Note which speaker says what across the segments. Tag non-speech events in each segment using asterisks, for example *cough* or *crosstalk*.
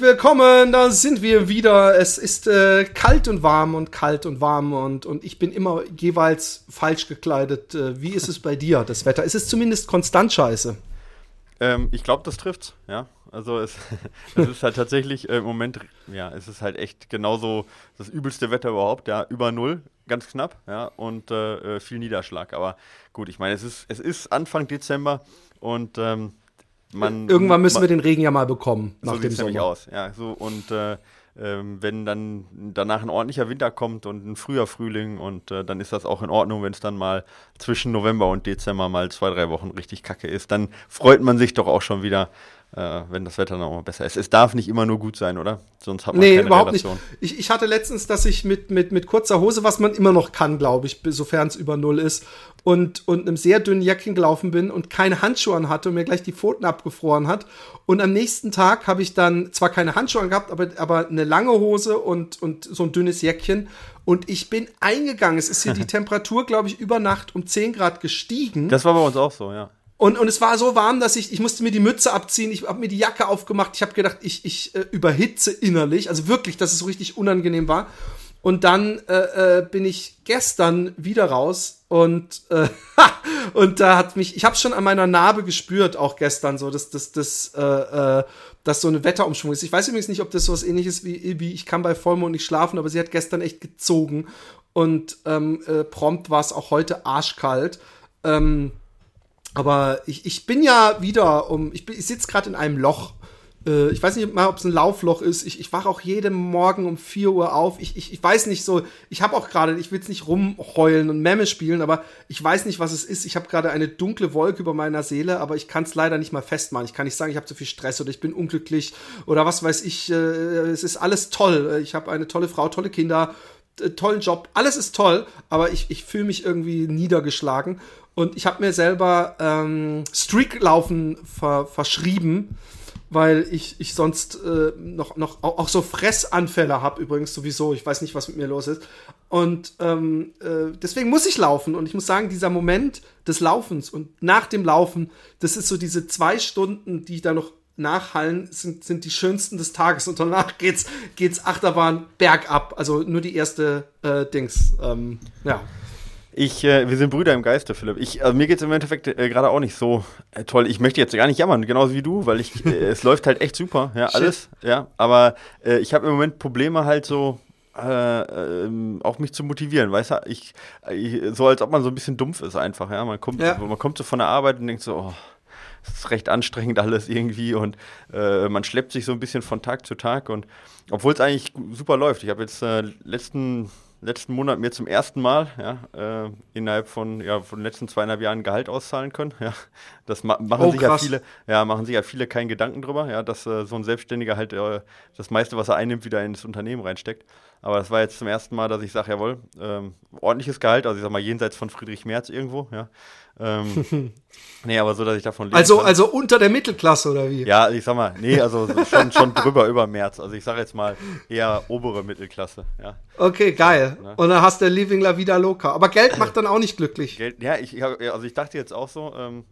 Speaker 1: Herzlich willkommen, da sind wir wieder. Es ist äh, kalt und warm und kalt und warm und, und ich bin immer jeweils falsch gekleidet. Äh, wie ist es bei dir, das Wetter? Ist es zumindest konstant scheiße?
Speaker 2: Ähm, ich glaube, das trifft's, ja. Also es, *laughs* es ist halt tatsächlich äh, im Moment, ja, es ist halt echt genauso das übelste Wetter überhaupt, ja, über null, ganz knapp, ja, und äh, äh viel Niederschlag. Aber gut, ich meine, es ist, es ist Anfang Dezember und ähm, man,
Speaker 1: Irgendwann müssen man, wir den Regen ja mal bekommen.
Speaker 2: Nach so sieht es nämlich aus. Ja, so und äh, ähm, wenn dann danach ein ordentlicher Winter kommt und ein früher Frühling und äh, dann ist das auch in Ordnung, wenn es dann mal zwischen November und Dezember mal zwei, drei Wochen richtig kacke ist, dann freut man sich doch auch schon wieder, äh, wenn das Wetter noch mal besser ist. Es darf nicht immer nur gut sein, oder?
Speaker 1: Sonst hat man nee, keine überhaupt Relation. nicht. Ich, ich hatte letztens, dass ich mit, mit, mit kurzer Hose, was man immer noch kann, glaube ich, sofern es über Null ist, und, und einem sehr dünnen Jäckchen gelaufen bin und keine Handschuhe an hatte und mir gleich die Pfoten abgefroren hat. Und am nächsten Tag habe ich dann zwar keine Handschuhe gehabt, aber, aber eine lange Hose und, und so ein dünnes Jäckchen. Und ich bin eingegangen. Es ist hier die *laughs* Temperatur, glaube ich, über Nacht um 10 Grad gestiegen.
Speaker 2: Das war bei uns auch so, ja.
Speaker 1: Und, und es war so warm, dass ich, ich musste mir die Mütze abziehen, ich habe mir die Jacke aufgemacht, ich habe gedacht, ich, ich äh, überhitze innerlich, also wirklich, dass es so richtig unangenehm war. Und dann äh, äh, bin ich gestern wieder raus und äh, *laughs* und da hat mich, ich habe schon an meiner Narbe gespürt, auch gestern so, dass das das äh, äh, dass so eine Wetterumschwung ist. Ich weiß übrigens nicht, ob das so was Ähnliches wie wie ich kann bei Vollmond nicht schlafen, aber sie hat gestern echt gezogen und ähm, äh, prompt war es auch heute arschkalt. Ähm, aber ich, ich bin ja wieder um, ich, ich sitze gerade in einem Loch. Äh, ich weiß nicht mal, ob es ein Laufloch ist. Ich, ich wache auch jeden Morgen um 4 Uhr auf. Ich, ich, ich weiß nicht so, ich habe auch gerade, ich will jetzt nicht rumheulen und Memme spielen, aber ich weiß nicht, was es ist. Ich habe gerade eine dunkle Wolke über meiner Seele, aber ich kann es leider nicht mal festmachen. Ich kann nicht sagen, ich habe zu viel Stress oder ich bin unglücklich oder was weiß ich. Äh, es ist alles toll. Ich habe eine tolle Frau, tolle Kinder, tollen Job. Alles ist toll, aber ich, ich fühle mich irgendwie niedergeschlagen. Und ich habe mir selber ähm, Streaklaufen ver verschrieben, weil ich, ich sonst äh, noch, noch auch, auch so Fressanfälle habe übrigens sowieso. Ich weiß nicht, was mit mir los ist. Und ähm, äh, deswegen muss ich laufen. Und ich muss sagen, dieser Moment des Laufens und nach dem Laufen, das ist so diese zwei Stunden, die da noch nachhallen, sind, sind die schönsten des Tages. Und danach geht's, geht's Achterbahn bergab. Also nur die erste äh, Dings. Ähm, ja.
Speaker 2: Ich, äh, wir sind Brüder im Geiste, Philipp. Ich, also mir geht es im Endeffekt äh, gerade auch nicht so äh, toll. Ich möchte jetzt gar nicht jammern, genauso wie du, weil ich, äh, *laughs* es läuft halt echt super, ja, alles, ja. Aber äh, ich habe im Moment Probleme halt so, äh, ähm, auch mich zu motivieren, weißt du? Ich, ich, so als ob man so ein bisschen dumpf ist einfach, ja. Man kommt, ja. man kommt so von der Arbeit und denkt so, oh, es ist recht anstrengend alles irgendwie und man schleppt sich so ein bisschen von Tag zu Tag und obwohl es eigentlich super läuft. Ich habe jetzt letzten letzten Monat mir zum ersten Mal ja, äh, innerhalb von, ja, von den letzten zweieinhalb Jahren Gehalt auszahlen können. *laughs* Ja. Das ma machen oh, sich ja viele, ja, machen sich ja viele keinen Gedanken drüber, ja, dass äh, so ein Selbstständiger halt äh, das meiste, was er einnimmt, wieder ins Unternehmen reinsteckt. Aber das war jetzt zum ersten Mal, dass ich sage, jawohl, ähm, ordentliches Gehalt, also ich sag mal jenseits von Friedrich Merz irgendwo, ja. Ähm, *laughs* nee, aber so, dass ich davon
Speaker 1: lebe. Also, kann. also unter der Mittelklasse oder wie?
Speaker 2: Ja, ich sag mal, nee, also schon, schon drüber über März. Also ich sage jetzt mal eher obere Mittelklasse, ja.
Speaker 1: Okay, geil. Ne? Und dann hast du Living La Vida Loca. Aber Geld macht dann auch nicht glücklich.
Speaker 2: Geld, ja, ich, also ich dachte jetzt auch so, ähm,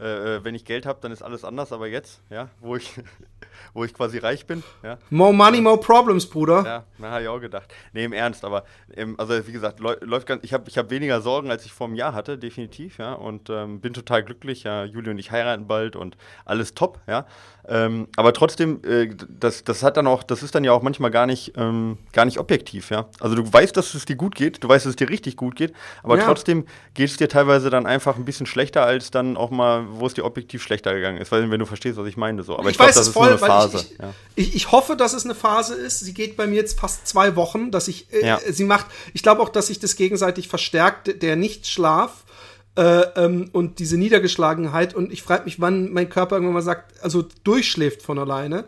Speaker 2: äh, äh wenn ich Geld habe, dann ist alles anders, aber jetzt, ja, wo ich *laughs* wo ich quasi reich bin. Ja.
Speaker 1: More money, more problems, Bruder.
Speaker 2: Ja, na, habe ich auch gedacht. Nee, im Ernst, aber ähm, also wie gesagt, läuft ganz, ich habe ich hab weniger Sorgen, als ich vor einem Jahr hatte, definitiv, ja. Und ähm, bin total glücklich, ja. Juli und ich heiraten bald und alles top, ja. Ähm, aber trotzdem, äh, das, das hat dann auch, das ist dann ja auch manchmal gar nicht, ähm, gar nicht objektiv, ja. Also du weißt, dass es dir gut geht, du weißt, dass es dir richtig gut geht, aber ja. trotzdem geht es dir teilweise dann einfach ein bisschen schlechter, als dann auch mal, wo es dir objektiv schlechter gegangen ist, weil wenn du verstehst, was ich meine. So.
Speaker 1: Aber ich, ich glaube, das ist voll, nur eine Phase. Ich, ich, ja. ich, ich, hoffe, dass es eine Phase ist. Sie geht bei mir jetzt fast zwei Wochen, dass ich, äh, ja. sie macht, ich glaube auch, dass sich das gegenseitig verstärkt, der Nichtschlaf äh, ähm, und diese Niedergeschlagenheit. Und ich frage mich, wann mein Körper irgendwann mal sagt, also durchschläft von alleine.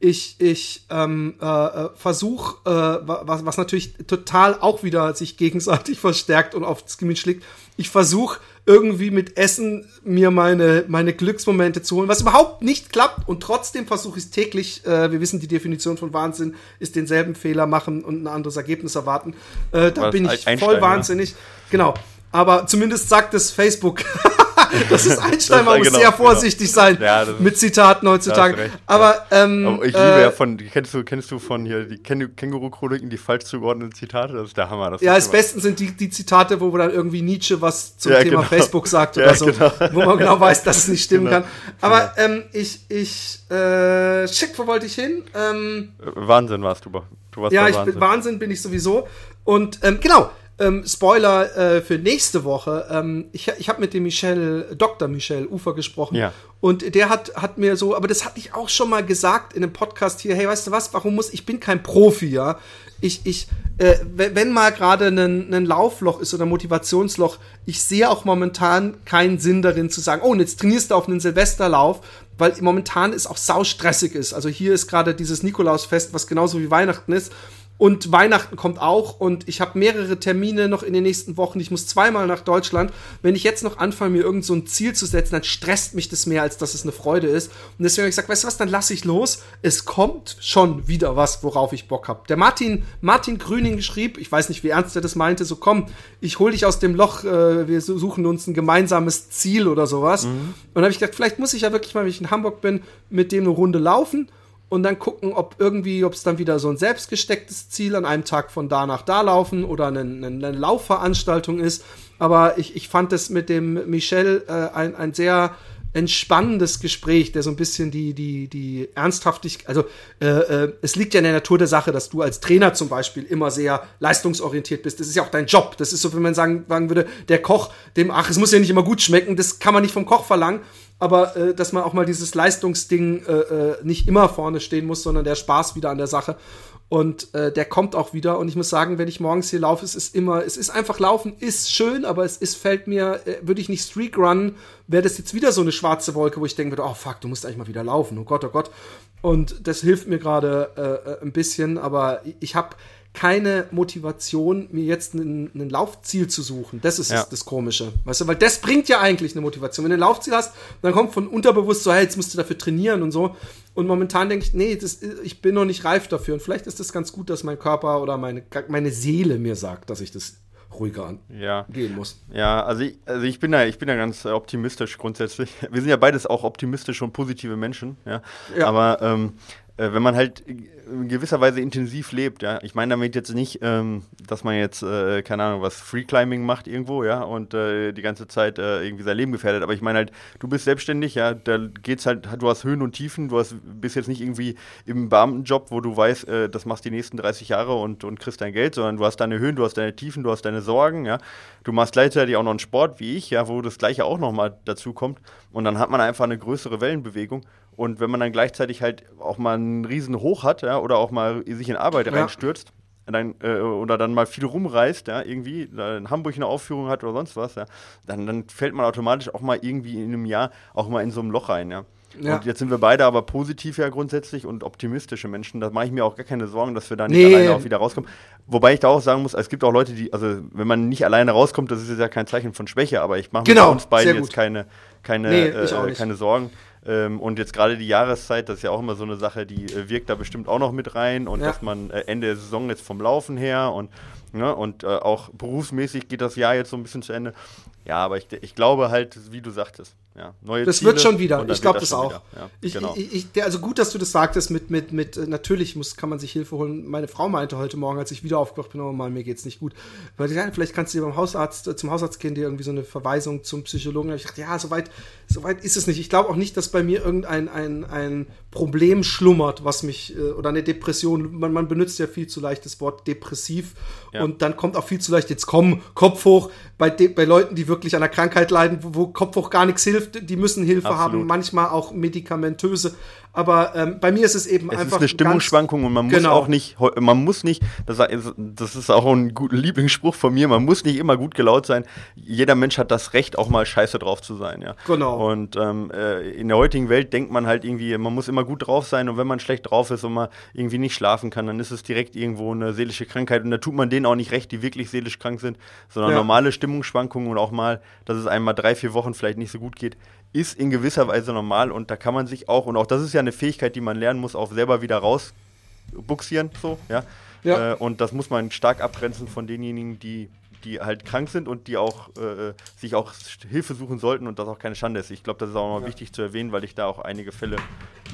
Speaker 1: ich, ich ähm, äh, versuche, äh, was, was natürlich total auch wieder sich gegenseitig *laughs* verstärkt und aufs Gemüt schlägt, ich versuche irgendwie mit Essen mir meine, meine Glücksmomente zu holen, was überhaupt nicht klappt und trotzdem versuche ich es täglich, äh, wir wissen, die Definition von Wahnsinn ist denselben Fehler machen und ein anderes Ergebnis erwarten. Äh, da bin ich voll wahnsinnig. Genau. Aber zumindest sagt es Facebook. *laughs* *laughs* das ist Einstein, man muss genau, sehr genau. vorsichtig genau. sein ja, mit Zitaten heutzutage. Aber, ähm,
Speaker 2: Aber ich liebe äh, ja von, kennst du, kennst du von hier die Känguru-Chroniken, die falsch zugeordneten Zitate? Das ist der Hammer. Das
Speaker 1: ja, das Besten sind die, die Zitate, wo dann irgendwie Nietzsche was zum ja, Thema genau. Facebook sagt oder so, genau. wo man genau weiß, dass es nicht stimmen genau. kann. Aber ähm, ich, ich, äh, shit, wo wollte ich hin? Ähm,
Speaker 2: Wahnsinn warst du, du warst
Speaker 1: Ja, ich Wahnsinn. Bin, Wahnsinn bin ich sowieso. Und ähm, genau, ähm, Spoiler äh, für nächste Woche. Ähm, ich ich habe mit dem Michel, Dr. Michel Ufer gesprochen. Ja. Und der hat, hat mir so, aber das hatte ich auch schon mal gesagt in einem Podcast hier, hey, weißt du was, warum muss, ich bin kein Profi, ja. Ich, ich, äh, wenn mal gerade ein, ein Laufloch ist oder ein Motivationsloch, ich sehe auch momentan keinen Sinn darin zu sagen, oh, und jetzt trainierst du auf einen Silvesterlauf, weil momentan es auch saustressig ist. Also hier ist gerade dieses Nikolausfest, was genauso wie Weihnachten ist. Und Weihnachten kommt auch und ich habe mehrere Termine noch in den nächsten Wochen. Ich muss zweimal nach Deutschland. Wenn ich jetzt noch anfange, mir irgend so ein Ziel zu setzen, dann stresst mich das mehr, als dass es eine Freude ist. Und deswegen habe ich gesagt, weißt du was, dann lasse ich los. Es kommt schon wieder was, worauf ich Bock habe. Der Martin, Martin Grüning schrieb, ich weiß nicht, wie ernst er das meinte, so komm, ich hole dich aus dem Loch, äh, wir suchen uns ein gemeinsames Ziel oder sowas. Mhm. Und dann habe ich gedacht, vielleicht muss ich ja wirklich mal, wenn ich in Hamburg bin, mit dem eine Runde laufen und dann gucken, ob irgendwie, ob es dann wieder so ein selbstgestecktes Ziel an einem Tag von da nach da laufen oder eine, eine, eine Laufveranstaltung ist. Aber ich, ich fand es mit dem Michel äh, ein, ein sehr entspannendes Gespräch, der so ein bisschen die, die, die Ernsthaftigkeit, also äh, äh, es liegt ja in der Natur der Sache, dass du als Trainer zum Beispiel immer sehr leistungsorientiert bist. Das ist ja auch dein Job. Das ist so, wenn man sagen, sagen würde, der Koch, dem, ach, es muss ja nicht immer gut schmecken, das kann man nicht vom Koch verlangen aber äh, dass man auch mal dieses Leistungsding äh, äh, nicht immer vorne stehen muss, sondern der Spaß wieder an der Sache. Und äh, der kommt auch wieder. Und ich muss sagen, wenn ich morgens hier laufe, es ist immer, es ist einfach laufen, ist schön, aber es ist, fällt mir, äh, würde ich nicht Streak runnen, wäre das jetzt wieder so eine schwarze Wolke, wo ich denke, oh fuck, du musst eigentlich mal wieder laufen. Oh Gott, oh Gott. Und das hilft mir gerade äh, äh ein bisschen, aber ich habe keine Motivation, mir jetzt ein, Laufziel zu suchen. Das ist ja. das, Komische. Weißt du, weil das bringt ja eigentlich eine Motivation. Wenn du ein Laufziel hast, dann kommt von unterbewusst so, hey, jetzt musst du dafür trainieren und so. Und momentan denke ich, nee, das, ich bin noch nicht reif dafür. Und vielleicht ist das ganz gut, dass mein Körper oder meine, meine Seele mir sagt, dass ich das ruhiger an
Speaker 2: ja.
Speaker 1: gehen muss.
Speaker 2: Ja, also ich, also ich bin da, ich bin da ganz optimistisch grundsätzlich. *laughs* Wir sind ja beides auch optimistische und positive Menschen, ja. ja. Aber ähm, äh, wenn man halt in gewisser Weise intensiv lebt, ja. Ich meine damit jetzt nicht, ähm, dass man jetzt, äh, keine Ahnung, was Freeclimbing macht irgendwo, ja, und äh, die ganze Zeit äh, irgendwie sein Leben gefährdet. Aber ich meine halt, du bist selbstständig, ja, da geht's halt, du hast Höhen und Tiefen, du hast, bist jetzt nicht irgendwie im Beamtenjob, wo du weißt, äh, das machst die nächsten 30 Jahre und, und kriegst dein Geld, sondern du hast deine Höhen, du hast deine Tiefen, du hast deine Sorgen, ja. Du machst gleichzeitig auch noch einen Sport wie ich, ja, wo das Gleiche auch nochmal dazu kommt. Und dann hat man einfach eine größere Wellenbewegung. Und wenn man dann gleichzeitig halt auch mal einen riesen Hoch hat, ja, oder auch mal sich in Arbeit ja. reinstürzt, dann, äh, oder dann mal viel rumreist, ja, irgendwie, in Hamburg eine Aufführung hat oder sonst was, ja, dann, dann fällt man automatisch auch mal irgendwie in einem Jahr auch mal in so einem Loch rein, ja. Ja. Und jetzt sind wir beide aber positiv ja grundsätzlich und optimistische Menschen. Da mache ich mir auch gar keine Sorgen, dass wir da nicht nee. alleine auch wieder rauskommen. Wobei ich da auch sagen muss, es gibt auch Leute, die, also wenn man nicht alleine rauskommt, das ist ja kein Zeichen von Schwäche, aber ich mache mir
Speaker 1: genau,
Speaker 2: bei uns beiden jetzt keine, keine, nee, äh, keine Sorgen. Ähm, und jetzt gerade die Jahreszeit, das ist ja auch immer so eine Sache, die äh, wirkt da bestimmt auch noch mit rein. Und ja. dass man äh, Ende der Saison jetzt vom Laufen her und, ne, und äh, auch berufsmäßig geht das Jahr jetzt so ein bisschen zu Ende. Ja, aber ich, ich glaube halt, wie du sagtest, ja,
Speaker 1: neue das Ziele wird schon wieder. Ich glaube das, das auch. Ja, ich, genau. ich, ich, also gut, dass du das sagtest. Mit, mit, mit äh, natürlich muss, kann man sich Hilfe holen. Meine Frau meinte heute Morgen, als ich wieder aufgewacht bin, oh Mann, mir geht's nicht gut. Weil ja, vielleicht kannst du dir beim Hausarzt, äh, zum Hausarzt gehen, dir irgendwie so eine Verweisung zum Psychologen. Da ich dachte, ja, soweit, soweit ist es nicht. Ich glaube auch nicht, dass bei mir irgendein ein, ein Problem schlummert, was mich äh, oder eine Depression. Man, man benutzt ja viel zu leicht das Wort depressiv ja. und dann kommt auch viel zu leicht jetzt komm Kopf hoch bei de, bei Leuten, die wirklich an einer Krankheit leiden, wo, wo Kopf hoch gar nichts hilft hilft, die müssen Hilfe Absolut. haben, manchmal auch medikamentöse. Aber ähm, bei mir ist es eben
Speaker 2: es
Speaker 1: einfach.
Speaker 2: ist eine Stimmungsschwankung und man muss
Speaker 1: Genau.
Speaker 2: auch nicht, man muss nicht, das, das ist auch ein guter Lieblingsspruch von mir, man muss nicht immer gut gelaunt sein. Jeder Mensch hat das Recht, auch mal scheiße drauf zu sein, ja.
Speaker 1: Genau.
Speaker 2: Und ähm, äh, in der heutigen Welt denkt man halt irgendwie, man muss immer gut drauf sein und wenn man schlecht drauf ist und man irgendwie nicht schlafen kann, dann ist es direkt irgendwo eine seelische Krankheit und da tut man denen auch nicht recht, die wirklich seelisch krank sind, sondern
Speaker 1: Ja.
Speaker 2: normale Stimmungsschwankungen und auch mal, dass es einem mal drei, vier Wochen vielleicht nicht so gut geht, ist in gewisser Weise normal und da kann man sich auch, und auch das ist ja eine Fähigkeit, die man lernen muss, auch selber wieder rausbuxieren, so, ja.
Speaker 1: Ja.
Speaker 2: Äh, und das muss man stark abgrenzen von denjenigen, die, die halt krank sind und die auch äh, sich auch Hilfe suchen sollten und das auch keine Schande ist. Ich glaube, das ist auch noch
Speaker 1: Ja.
Speaker 2: wichtig zu erwähnen, weil ich da auch einige Fälle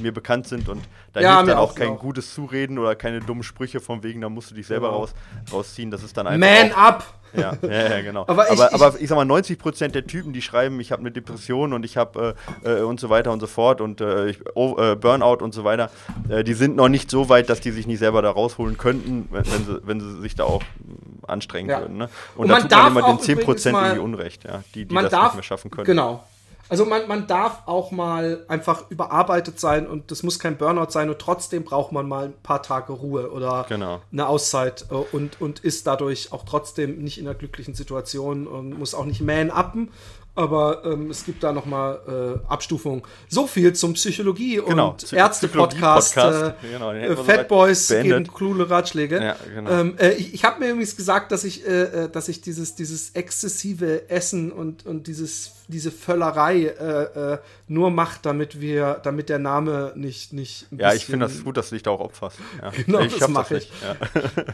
Speaker 2: mir bekannt sind und da
Speaker 1: Ja,
Speaker 2: hilft dann auch
Speaker 1: auch,
Speaker 2: kein
Speaker 1: auch.
Speaker 2: gutes Zureden oder keine dummen Sprüche von wegen, da musst du dich selber
Speaker 1: Genau.
Speaker 2: raus, rausziehen. Das ist dann einfach.
Speaker 1: Man
Speaker 2: auch,
Speaker 1: up!
Speaker 2: Ja, ja, ja, genau.
Speaker 1: Aber
Speaker 2: Aber
Speaker 1: ich-
Speaker 2: ich, aber,
Speaker 1: ich-
Speaker 2: ich sag mal, 90 Prozent der Typen, die schreiben, ich habe eine Depression und ich habe äh, äh, und so weiter und so fort und äh, ich, oh, äh, Burnout und so weiter, äh, die sind noch nicht so weit, dass die sich nicht selber da rausholen könnten, wenn, wenn, sie, wenn sie sich da auch mh, anstrengen
Speaker 1: Ja.
Speaker 2: würden. Ne?
Speaker 1: Und
Speaker 2: Und, da tut man immer den 10 Prozent irgendwie Unrecht, ja, die, die das
Speaker 1: darf,
Speaker 2: nicht mehr schaffen können.
Speaker 1: Genau. Also man, man darf auch mal einfach überarbeitet sein und das muss kein Burnout sein und trotzdem braucht man mal ein paar Tage Ruhe oder
Speaker 2: Genau.
Speaker 1: eine Auszeit äh, und, und ist dadurch auch trotzdem nicht in einer glücklichen Situation und muss auch nicht man-uppen. Aber ähm, es gibt da nochmal äh, Abstufungen. So viel zum Psychologie-
Speaker 2: Genau,
Speaker 1: und Ärzte-Podcast. Äh,
Speaker 2: Genau,
Speaker 1: äh, Fat Boys
Speaker 2: beendet.
Speaker 1: geben coole Ratschläge.
Speaker 2: Ja, genau.
Speaker 1: ähm, äh, ich ich habe mir übrigens gesagt, dass ich, äh, äh, dass ich dieses, dieses exzessive Essen und, und dieses, diese Völlerei äh, äh, nur macht, damit wir, damit der Name nicht, nicht
Speaker 2: Ja, ich finde das gut, dass du dich da auch opferst. Ja. *laughs*
Speaker 1: Genau,
Speaker 2: ich
Speaker 1: das
Speaker 2: schaff
Speaker 1: mach
Speaker 2: nicht. Ja.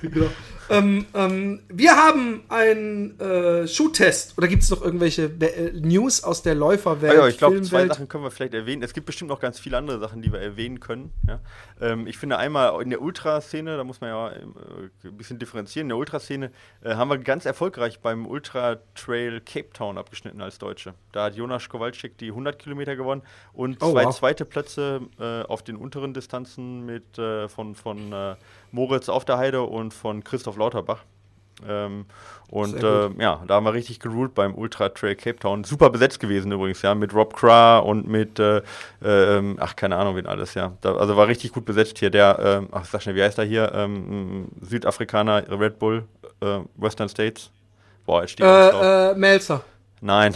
Speaker 2: *laughs*
Speaker 1: genau. ähm, ähm, wir haben einen äh, Schuhtest. Oder gibt es noch irgendwelche Be äh, News aus der Läuferwelt?
Speaker 2: Ah ja, ich glaube, zwei? Sachen können wir vielleicht erwähnen. Es gibt bestimmt noch ganz viele andere Sachen, die wir erwähnen können. Ja. Ähm, ich finde einmal in der Ultraszene, da muss man ja äh, ein bisschen differenzieren, in der Ultraszene äh, haben wir ganz erfolgreich beim Ultra Trail Cape Town abgeschnitten als Deutsche. Da hat Jonas Kowalczyk die 100 Kilometer gewonnen und
Speaker 1: Oh,
Speaker 2: zwei
Speaker 1: wow.
Speaker 2: zweite Plätze äh, auf den unteren Distanzen mit äh, von, von äh, Moritz auf der Heide und von Christoph Lauterbach. Ähm, und äh, ja, da haben wir richtig geruled beim Ultra Trail Cape Town. Super besetzt gewesen übrigens, ja, mit Rob Cra und mit, äh, ähm, ach, keine Ahnung, wen alles, ja. Da, also war richtig gut besetzt hier. Der, ähm, ach, sag schnell, wie heißt er hier? Ähm, Südafrikaner, Red Bull, äh, Western States. Boah, jetzt steht Äh,
Speaker 1: äh, Melzer.
Speaker 2: Nein.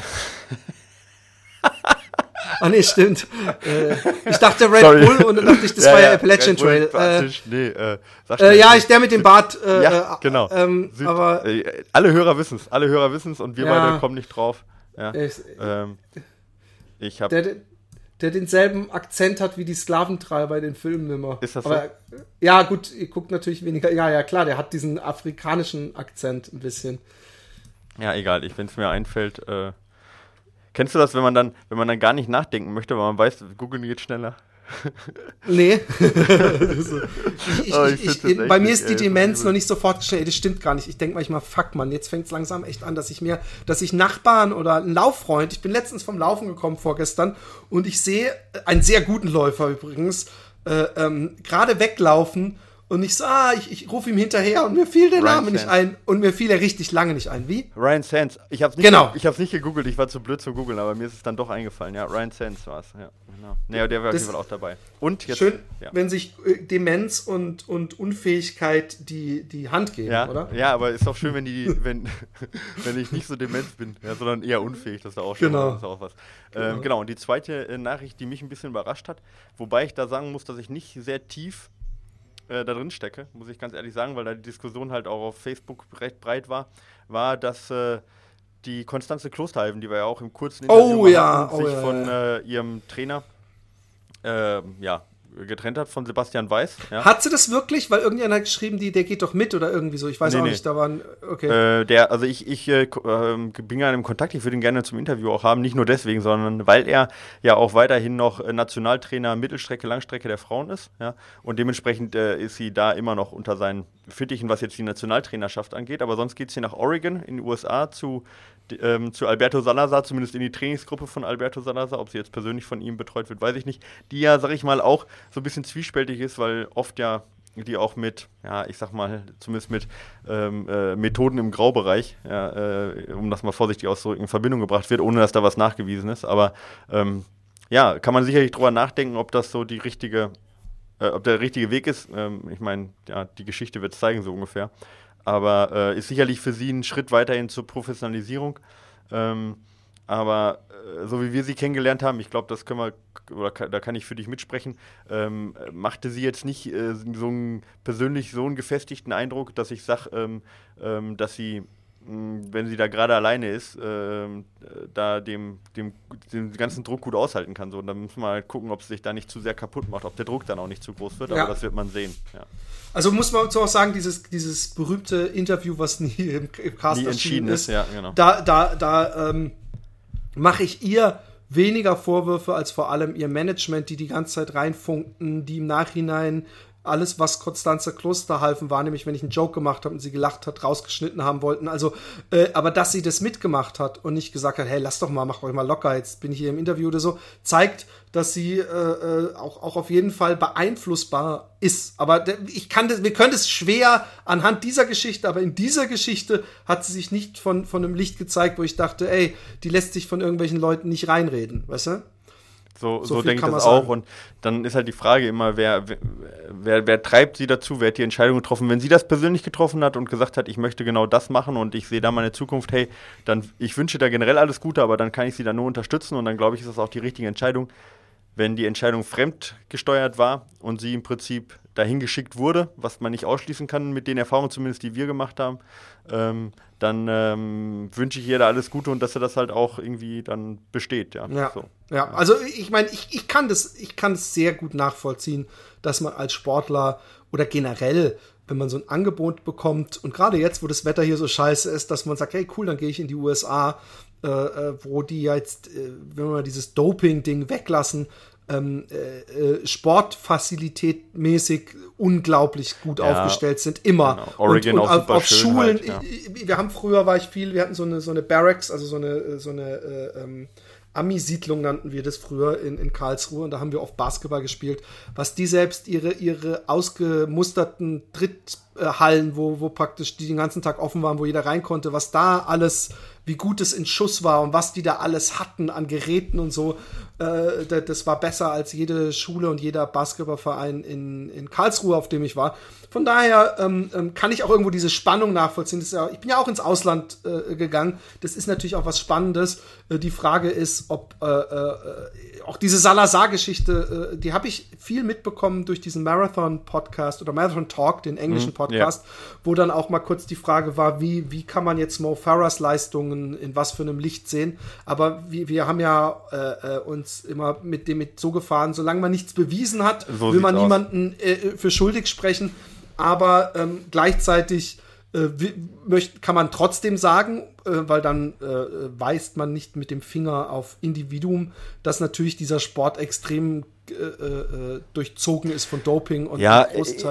Speaker 1: Ah, nee, stimmt. äh, ich dachte Red
Speaker 2: Sorry.
Speaker 1: Bull und dann dachte ich, das war ja, Appalachian
Speaker 2: Red Bull,
Speaker 1: Trail. Äh,
Speaker 2: nee, äh,
Speaker 1: äh, ja, ich, der mit dem Bart. Äh,
Speaker 2: ja,
Speaker 1: äh,
Speaker 2: genau.
Speaker 1: Ähm,
Speaker 2: Süd-
Speaker 1: aber
Speaker 2: äh, alle Hörer wissen es, alle Hörer wissen es und wir
Speaker 1: Ja.
Speaker 2: beide kommen nicht drauf. Ja.
Speaker 1: ich,
Speaker 2: Ähm, ich habe
Speaker 1: der, der denselben Akzent hat wie die Sklaventreiber in den Filmen immer.
Speaker 2: Ist das
Speaker 1: Aber, Ja, gut, ihr guckt natürlich weniger. Ja, ja, klar, der hat diesen afrikanischen Akzent ein bisschen.
Speaker 2: Ja, egal, wenn es mir einfällt. Äh, kennst du das, wenn man dann, wenn man dann gar nicht nachdenken möchte, weil man weiß, googeln geht schneller? *laughs*
Speaker 1: Nee. Also, ich, ich,
Speaker 2: Oh, ich
Speaker 1: ich, ich,
Speaker 2: echt
Speaker 1: bei mir ist die Demenz noch nicht so fortgeschritten. Das stimmt gar nicht. Ich denke manchmal, fuck man, jetzt fängt es langsam echt an, dass ich mir, dass ich Nachbarn oder einen Lauffreund, ich bin letztens vom Laufen gekommen vorgestern und ich sehe einen sehr guten Läufer übrigens, äh, ähm, gerade weglaufen und ich so, ah, ich, ich rufe ihm hinterher und mir fiel der
Speaker 2: Ryan
Speaker 1: Name nicht
Speaker 2: Sands.
Speaker 1: ein und mir fiel er richtig lange nicht ein. Wie?
Speaker 2: Ryan Sands. Ich habe nicht,
Speaker 1: Genau.
Speaker 2: ich hab's nicht gegoogelt, ich war zu blöd zu googeln, aber mir ist es dann doch eingefallen. Ja, Ryan Sands war es. Ja, genau. Nee, der war auf jeden Fall auch dabei. Und jetzt.
Speaker 1: Schön,
Speaker 2: ja.
Speaker 1: wenn sich äh, Demenz und, und Unfähigkeit die, die Hand geben,
Speaker 2: Ja,
Speaker 1: oder?
Speaker 2: ja, aber ist auch schön, wenn die, *laughs* wenn, *laughs* wenn ich nicht so dement bin, ja, sondern eher unfähig, das ist auch schon
Speaker 1: Genau.
Speaker 2: das ist auch was. Ähm, genau, und die zweite äh, Nachricht, die mich ein bisschen überrascht hat, wobei ich da sagen muss, dass ich nicht sehr tief äh, da drin stecke, muss ich ganz ehrlich sagen, weil da die Diskussion halt auch auf Facebook recht breit war, war, dass äh, die Konstanze Klosterhalven, die wir ja auch im kurzen
Speaker 1: Oh
Speaker 2: mal
Speaker 1: ja,
Speaker 2: hatten,
Speaker 1: oh
Speaker 2: sich
Speaker 1: ja,
Speaker 2: von
Speaker 1: ja.
Speaker 2: Äh, ihrem Trainer äh, ja, getrennt hat, von Sebastian Weiß. Ja.
Speaker 1: Hat sie das wirklich? Weil irgendjemand hat geschrieben, die, der geht doch mit oder irgendwie so. Ich weiß
Speaker 2: Nee,
Speaker 1: auch
Speaker 2: nee.
Speaker 1: nicht, da waren. Okay.
Speaker 2: Äh, der, also ich, ich äh, ähm, bin ja im Kontakt, ich würde ihn gerne zum Interview auch haben, nicht nur deswegen, sondern weil er ja auch weiterhin noch äh, Nationaltrainer Mittelstrecke, Langstrecke der Frauen ist, ja, und dementsprechend äh, ist sie da immer noch unter seinen Fittichen, was jetzt die Nationaltrainerschaft angeht, aber sonst geht sie nach Oregon in den USA zu, ähm, zu Alberto Salazar, zumindest in die Trainingsgruppe von Alberto Salazar, ob sie jetzt persönlich von ihm betreut wird, weiß ich nicht, die ja, sag ich mal, auch so ein bisschen zwiespältig ist, weil oft ja die auch mit, ja, ich sag mal, zumindest mit ähm, äh, Methoden im Graubereich, ja, äh, um das mal vorsichtig auszudrücken, in Verbindung gebracht wird, ohne dass da was nachgewiesen ist. Aber ähm, ja, kann man sicherlich drüber nachdenken, ob das so die richtige, äh, ob der richtige Weg ist. Ähm, ich meine, ja, die Geschichte wird es zeigen, so ungefähr. Aber äh, ist sicherlich für sie ein Schritt weiterhin zur Professionalisierung. Ähm, aber äh, so wie wir sie kennengelernt haben, ich glaube, das können wir, oder da kann ich für dich mitsprechen, ähm, machte sie jetzt nicht äh, so einen persönlich so einen gefestigten Eindruck, dass ich sage, ähm, ähm, dass sie, wenn sie da gerade alleine ist, ähm, da dem, dem, den ganzen Druck gut aushalten kann. So, und dann muss man halt gucken, ob es sich da nicht zu sehr kaputt macht, ob der Druck dann auch nicht zu groß wird, aber das wird man sehen. Ja.
Speaker 1: Also muss man so auch sagen, dieses, dieses berühmte Interview, was nie im, im Cast
Speaker 2: nie entschieden ist, ist ja, genau.
Speaker 1: da, da, da ähm, mache ich ihr weniger Vorwürfe als vor allem ihr Management, die die ganze Zeit reinfunkten, die im Nachhinein alles, was Konstanze Klosterhalfen war, nämlich wenn ich einen Joke gemacht habe und sie gelacht hat, rausgeschnitten haben wollten. Also, äh, aber dass sie das mitgemacht hat und nicht gesagt hat, hey, lass doch mal, mach euch mal locker, jetzt bin ich hier im Interview oder so, zeigt, dass sie äh, äh, auch, auch auf jeden Fall beeinflussbar ist. Aber ich kann das, wir können es schwer anhand dieser Geschichte, aber in dieser Geschichte hat sie sich nicht von, von einem Licht gezeigt, wo ich dachte, ey, die lässt sich von irgendwelchen Leuten nicht reinreden, weißt du?
Speaker 2: So, so, so denke ich das auch. Und dann ist halt die Frage immer, wer, wer, wer, treibt sie dazu, wer hat die Entscheidung getroffen? Wenn sie das persönlich getroffen hat und gesagt hat, ich möchte genau das machen und ich sehe da meine Zukunft, hey, dann ich wünsche da generell alles Gute, aber dann kann ich sie da nur unterstützen und dann glaube ich, ist das auch die richtige Entscheidung. Wenn die Entscheidung fremdgesteuert war und sie im Prinzip dahin geschickt wurde, was man nicht ausschließen kann mit den Erfahrungen zumindest, die wir gemacht haben, ähm, dann ähm, wünsche ich ihr da alles Gute und dass er das halt auch irgendwie dann besteht. Ja,
Speaker 1: ja, so. ja. also ich meine, ich, ich kann das, ich kann es sehr gut nachvollziehen, dass man als Sportler oder generell wenn man so ein Angebot bekommt und gerade jetzt, wo das Wetter hier so scheiße ist, dass man sagt, hey cool, dann gehe ich in die USA, äh, äh, wo die jetzt, äh, wenn wir mal dieses Doping-Ding weglassen, ähm, äh, äh, Sportfazilität mäßig unglaublich gut ja, aufgestellt sind, immer. Genau.
Speaker 2: Oregon und, und
Speaker 1: auf, auf Schulen, halt, ja. wir haben früher war ich viel, wir hatten so eine, so eine Barracks, also so eine, so eine äh, ähm, Ami-Siedlung nannten wir das früher in, in Karlsruhe und da haben wir oft Basketball gespielt, was die selbst ihre, ihre ausgemusterten Dritthallen, wo, wo praktisch die den ganzen Tag offen waren, wo jeder rein konnte, was da alles, wie gut es in Schuss war und was die da alles hatten an Geräten und so, äh, das war besser als jede Schule und jeder Basketballverein in, in Karlsruhe, auf dem ich war. Von daher ähm, ähm, kann ich auch irgendwo diese Spannung nachvollziehen. Ja, ich bin ja auch ins Ausland äh, gegangen. Das ist natürlich auch was Spannendes. Äh, die Frage ist, ob äh, äh, auch diese Salazar-Geschichte, äh, die habe ich viel mitbekommen durch diesen Marathon-Podcast oder Marathon Talk, den englischen mhm, Podcast, ja. wo dann auch mal kurz die Frage war, wie, wie kann man jetzt Mo Farahs Leistungen in was für einem Licht sehen. Aber wir, wir haben ja äh, uns immer mit dem mit so gefahren, solange man nichts bewiesen hat, so will man niemanden für schuldig sprechen aber ähm, gleichzeitig äh, kann man trotzdem sagen, äh, weil dann äh, weist man nicht mit dem Finger auf Individuum, dass natürlich dieser Sport extrem äh, äh, durchzogen ist von Doping
Speaker 2: und ja,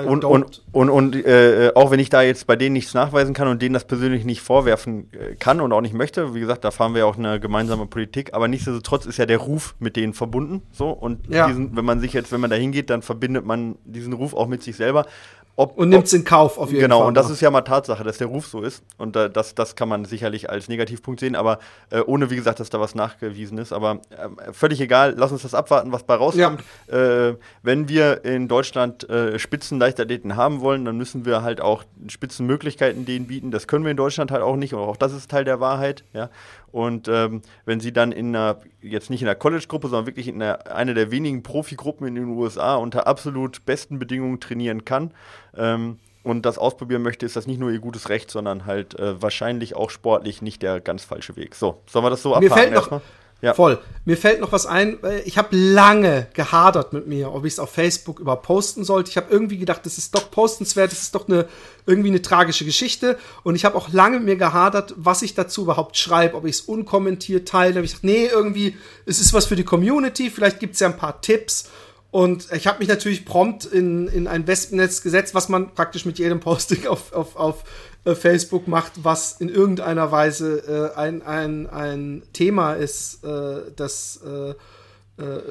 Speaker 2: und, und, und, und äh, auch wenn ich da jetzt bei denen nichts nachweisen kann und denen das persönlich nicht vorwerfen kann und auch nicht möchte, wie gesagt, da fahren wir auch eine gemeinsame Politik, aber nichtsdestotrotz ist ja der Ruf mit denen verbunden, so und wenn man sich jetzt, wenn man da hingeht, dann verbindet man diesen Ruf auch mit sich selber
Speaker 1: ob, und nimmt es in Kauf
Speaker 2: auf jeden genau, Fall. Genau, und das ist ja mal Tatsache, dass der Ruf so ist. Und äh, das, das kann man sicherlich als Negativpunkt sehen, aber äh, ohne, wie gesagt, dass da was nachgewiesen ist. Aber äh, völlig egal, lass uns das abwarten, was bei rauskommt. Ja. Äh, wenn wir in Deutschland äh, Spitzenleichtathleten haben wollen, dann müssen wir halt auch Spitzenmöglichkeiten denen bieten. Das können wir in Deutschland halt auch nicht. Und auch das ist Teil der Wahrheit. Ja? Und ähm, wenn sie dann in einer, jetzt nicht in einer College-Gruppe, sondern wirklich in einer, einer der wenigen Profigruppen in den USA unter absolut besten Bedingungen trainieren kann ähm, und das ausprobieren möchte, ist das nicht nur ihr gutes Recht, sondern halt äh, wahrscheinlich auch sportlich nicht der ganz falsche Weg. So, sollen wir das so
Speaker 1: abhaken Mir fällt noch? Ja. Voll. Mir fällt noch was ein. Ich habe lange gehadert mit mir, ob ich es auf Facebook über posten sollte. Ich habe irgendwie gedacht, das ist doch postenswert, das ist doch eine irgendwie eine tragische Geschichte. Und ich habe auch lange mit mir gehadert, was ich dazu überhaupt schreibe, ob ich es unkommentiert teile. Da habe ich gedacht, nee, irgendwie, es ist was für die Community, vielleicht gibt es ja ein paar Tipps. Und ich habe mich natürlich prompt in, in ein Wespennetz gesetzt, was man praktisch mit jedem Posting auf, auf, auf äh, Facebook macht, was in irgendeiner Weise äh, ein, ein, ein Thema ist, äh, das äh, äh,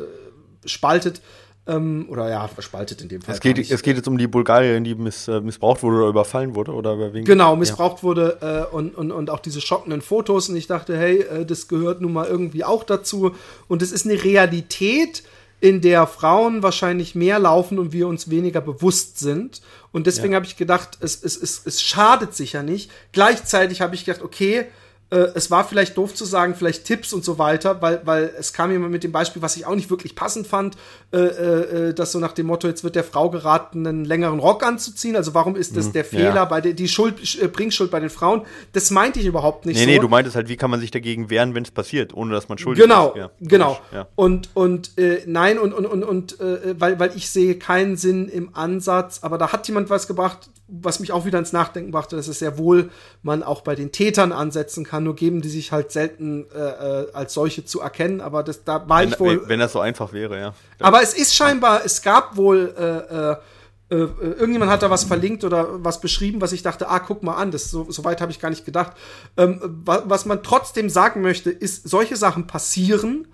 Speaker 1: spaltet. Ähm, oder ja, verspaltet in dem Fall.
Speaker 2: Es geht, es geht jetzt um die Bulgarierin, die miss, äh, missbraucht wurde oder überfallen wurde oder wen?
Speaker 1: Genau, missbraucht ja. wurde äh, und, und, und auch diese schockenden Fotos. Und ich dachte, hey, äh, das gehört nun mal irgendwie auch dazu. Und es ist eine Realität, in der Frauen wahrscheinlich mehr laufen und wir uns weniger bewusst sind. Und deswegen ja. habe ich gedacht, es, es, es, es schadet sicher nicht. Gleichzeitig habe ich gedacht, okay, es war vielleicht doof zu sagen, vielleicht Tipps und so weiter, weil, weil es kam jemand mit dem Beispiel, was ich auch nicht wirklich passend fand, äh, äh, dass so nach dem Motto, jetzt wird der Frau geraten, einen längeren Rock anzuziehen. Also warum ist das mhm, der Fehler ja. bei der, die Schuld, äh, Bringschuld bei den Frauen? Das meinte ich überhaupt nicht
Speaker 2: nee,
Speaker 1: so.
Speaker 2: Nee, du meintest halt, wie kann man sich dagegen wehren, wenn es passiert, ohne dass man schuldig
Speaker 1: genau,
Speaker 2: ist. Ja,
Speaker 1: genau, ja. Und, und äh, nein, und, und, und, und äh, weil, weil ich sehe keinen Sinn im Ansatz, aber da hat jemand was gebracht, was mich auch wieder ins Nachdenken brachte, dass es sehr wohl man auch bei den Tätern ansetzen kann, nur geben die sich halt selten äh, äh, als solche zu erkennen, aber das, da war
Speaker 2: wenn,
Speaker 1: ich wohl.
Speaker 2: Wenn, das so einfach wäre, ja.
Speaker 1: Aber es ist scheinbar, es gab wohl, äh, äh, äh, irgendjemand hat da was verlinkt oder was beschrieben, was ich dachte, ah, guck mal an, das so, so weit habe ich gar nicht gedacht. Ähm, was man trotzdem sagen möchte, ist, solche Sachen passieren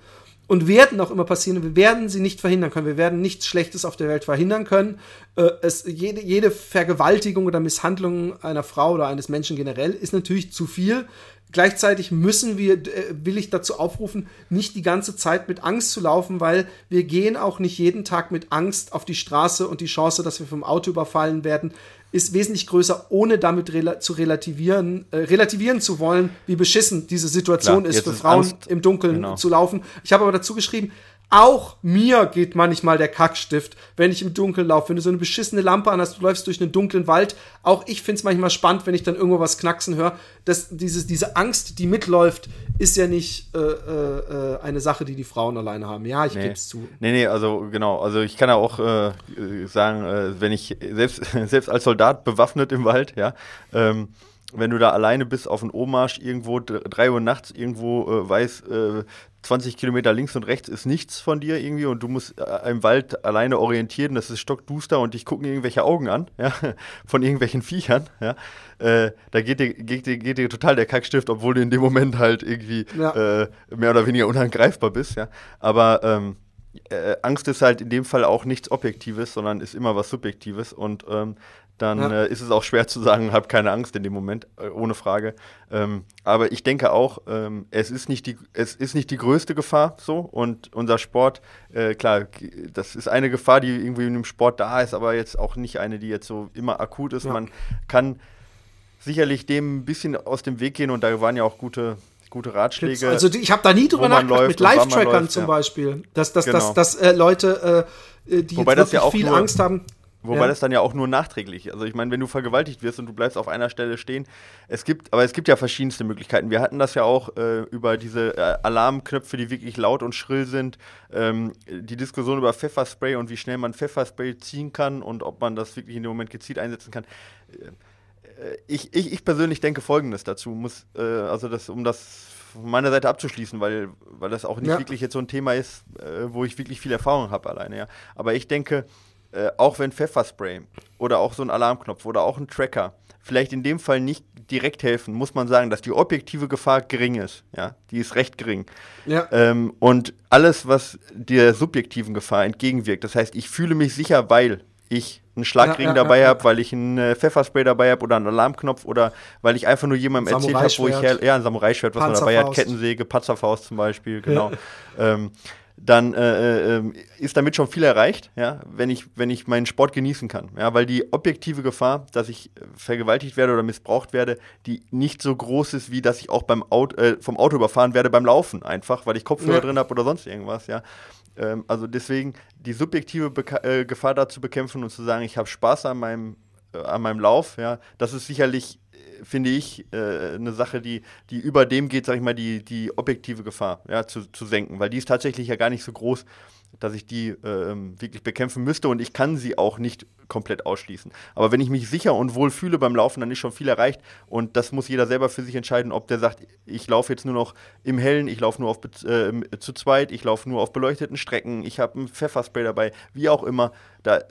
Speaker 1: und werden auch immer passieren. Wir werden sie nicht verhindern können. Wir werden nichts Schlechtes auf der Welt verhindern können. Äh, es, jede, jede Vergewaltigung oder Misshandlung einer Frau oder eines Menschen generell ist natürlich zu viel. Gleichzeitig müssen wir, äh, will ich dazu aufrufen, nicht die ganze Zeit mit Angst zu laufen, weil wir gehen auch nicht jeden Tag mit Angst auf die Straße und die Chance, dass wir vom Auto überfallen werden, ist wesentlich größer, ohne damit rela zu relativieren, äh, relativieren zu wollen, wie beschissen diese Situation Klar, ist für ist Frauen Angst. im Dunkeln genau. zu laufen. Ich habe aber dazu geschrieben, auch mir geht manchmal der Kackstift, wenn ich im Dunkeln laufe. Wenn du so eine beschissene Lampe an hast, du läufst durch einen dunklen Wald. Auch ich finde es manchmal spannend, wenn ich dann irgendwo was knacksen höre. Das, dieses, diese Angst, die mitläuft, ist ja nicht äh, äh, eine Sache, die die Frauen alleine haben. Ja, ich nee. gebe es zu.
Speaker 2: Nee, nee, also genau. Also ich kann ja auch äh, sagen, äh, wenn ich selbst, *laughs* selbst als Soldat bewaffnet im Wald, ja, ähm, wenn du da alleine bist auf einem Omarsch irgendwo, drei Uhr nachts irgendwo äh, weiß, äh, 20 Kilometer links und rechts ist nichts von dir irgendwie und du musst äh, im Wald alleine orientieren, das ist stockduster und dich gucken irgendwelche Augen an, *laughs* ja, von irgendwelchen Viechern, ja. Äh, da geht dir, geht, dir, geht dir total der Kackstift, obwohl du in dem Moment halt irgendwie ja. äh, mehr oder weniger unangreifbar bist, ja. Aber ähm, äh, Angst ist halt in dem Fall auch nichts Objektives, sondern ist immer was Subjektives und ähm, dann ja. äh, ist es auch schwer zu sagen, hab keine Angst in dem Moment, äh, ohne Frage. Ähm, aber ich denke auch, ähm, es, ist nicht die, es ist nicht die größte Gefahr so und unser Sport, äh, klar, das ist eine Gefahr, die irgendwie in dem Sport da ist, aber jetzt auch nicht eine, die jetzt so immer akut ist. Ja. Man kann sicherlich dem ein bisschen aus dem Weg gehen und da waren ja auch gute gute Ratschläge.
Speaker 1: Also ich habe da nie drüber nachgedacht, mit Live-Trackern zum ja. Beispiel, dass, dass, genau. dass, dass äh, Leute, äh, die
Speaker 2: Wobei jetzt wirklich
Speaker 1: ja viel Angst haben,
Speaker 2: Wobei ja. das dann ja auch nur nachträglich. Also ich meine, wenn du vergewaltigt wirst und du bleibst auf einer Stelle stehen, es gibt, aber es gibt ja verschiedenste Möglichkeiten. Wir hatten das ja auch äh, über diese äh, Alarmknöpfe, die wirklich laut und schrill sind. Ähm, die Diskussion über Pfefferspray und wie schnell man Pfefferspray ziehen kann und ob man das wirklich in dem Moment gezielt einsetzen kann. Äh, ich, ich, ich persönlich denke Folgendes dazu, muss, äh, also das, um das von meiner Seite abzuschließen, weil, weil das auch nicht ja. wirklich jetzt so ein Thema ist, äh, wo ich wirklich viel Erfahrung habe alleine. Ja. Aber ich denke, äh, auch wenn Pfefferspray oder auch so ein Alarmknopf oder auch ein Tracker vielleicht in dem Fall nicht direkt helfen, muss man sagen, dass die objektive Gefahr gering ist. Ja, die ist recht gering. Ja. Ähm, und alles, was der subjektiven Gefahr entgegenwirkt, das heißt, ich fühle mich sicher, weil ich einen Schlagring ja, ja, dabei ja, habe, weil ich einen äh, Pfefferspray dabei habe oder einen Alarmknopf oder weil ich einfach nur jemandem erzählt habe, wo ich her, ja, ein Samurai-Schwert, was man dabei hat, Kettensäge, Panzerfaust zum Beispiel, genau. ähm, dann äh, äh, ist damit schon viel erreicht, ja, wenn ich, wenn ich meinen Sport genießen kann. Ja, weil die objektive Gefahr, dass ich vergewaltigt werde oder missbraucht werde, die nicht so groß ist, wie dass ich auch beim Auto, äh, vom Auto überfahren werde beim Laufen, einfach, weil ich Kopfhörer ja. drin habe oder sonst irgendwas, ja. Ähm, also deswegen die subjektive Beka äh, Gefahr dazu bekämpfen und zu sagen, ich habe Spaß an meinem, äh, an meinem Lauf, ja, das ist sicherlich finde ich, äh, eine Sache, die, die über dem geht, sag ich mal, die, die objektive Gefahr ja, zu, zu senken, weil die ist tatsächlich ja gar nicht so groß, dass ich die äh, wirklich bekämpfen müsste und ich kann sie auch nicht komplett ausschließen. Aber wenn ich mich sicher und wohl fühle beim Laufen, dann ist schon viel erreicht und das muss jeder selber für sich entscheiden, ob der sagt, ich laufe jetzt nur noch im Hellen, ich laufe nur auf, äh, zu zweit, ich laufe nur auf beleuchteten Strecken, ich habe ein Pfefferspray dabei, wie auch immer da, äh,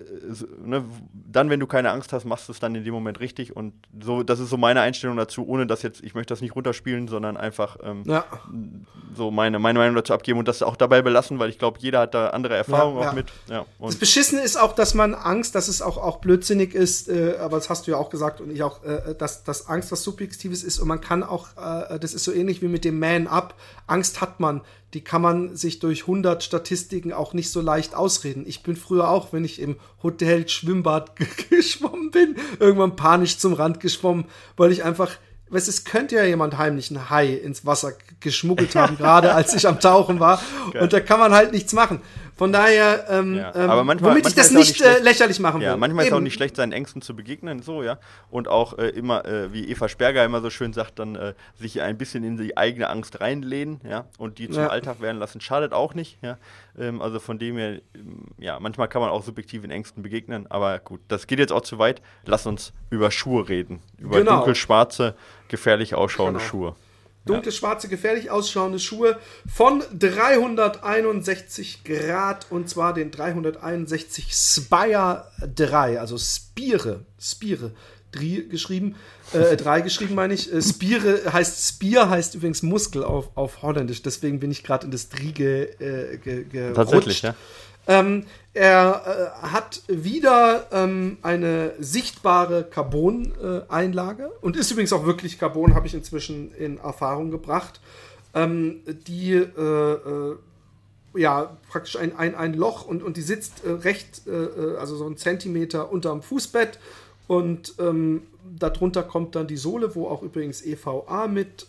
Speaker 2: ne, dann, wenn du keine Angst hast, machst du es dann in dem Moment richtig. Und so, das ist so meine Einstellung dazu, ohne dass jetzt, ich möchte das nicht runterspielen, sondern einfach ähm, ja. so meine, meine Meinung dazu abgeben und das auch dabei belassen, weil ich glaube, jeder hat da andere Erfahrungen ja, auch mit.
Speaker 1: Das Beschissene ist auch, dass man Angst, dass es auch, auch blödsinnig ist, äh, aber das hast du ja auch gesagt und ich auch, äh, dass, dass Angst was Subjektives ist und man kann auch, äh, das ist so ähnlich wie mit dem Man-Up, Angst hat man die kann man sich durch 100 Statistiken auch nicht so leicht ausreden. Ich bin früher auch, wenn ich im Hotel Schwimmbad *laughs* geschwommen bin, irgendwann panisch zum Rand geschwommen, weil ich einfach weißt, es könnte ja jemand heimlich einen Hai ins Wasser geschmuggelt *laughs* haben, gerade als ich am Tauchen war. Geil. Und da kann man halt nichts machen. Von daher, ähm,
Speaker 2: ja. Ähm, aber manchmal,
Speaker 1: womit
Speaker 2: manchmal
Speaker 1: ich das nicht, äh, lächerlich machen
Speaker 2: will. Ja, manchmal Eben. ist es auch nicht schlecht, seinen Ängsten zu begegnen, so, ja. Und auch äh, immer, äh, wie Eva Sperger immer so schön sagt, dann äh, sich ein bisschen in die eigene Angst reinlehnen, ja, und die zum ja. Alltag werden lassen, schadet auch nicht, ja. Ähm, also von dem her, ja, manchmal kann man auch subjektiv in Ängsten begegnen, aber gut, das geht jetzt auch zu weit. Lass uns über Schuhe reden. Über genau. dunkelschwarze, gefährlich ausschauende genau. Schuhe.
Speaker 1: Dunkle, schwarze, gefährlich ausschauende Schuhe von 361 Grad und zwar den 361 Spire 3, also Spire, Spire, 3 geschrieben, äh, 3 geschrieben meine ich. Äh, Spire heißt, Spear heißt übrigens Muskel auf, auf Holländisch, deswegen bin ich gerade in das 3 ge, äh, ge, gerutscht. Tatsächlich, ja. Ähm, er äh, hat wieder ähm, eine sichtbare Carbon-Einlage äh, und ist übrigens auch wirklich Carbon, habe ich inzwischen in Erfahrung gebracht, ähm, die äh, äh ja praktisch ein, ein, ein Loch und, und die sitzt äh, recht, äh, also so ein Zentimeter unterm Fußbett und ähm, darunter kommt dann die Sohle, wo auch übrigens EVA mit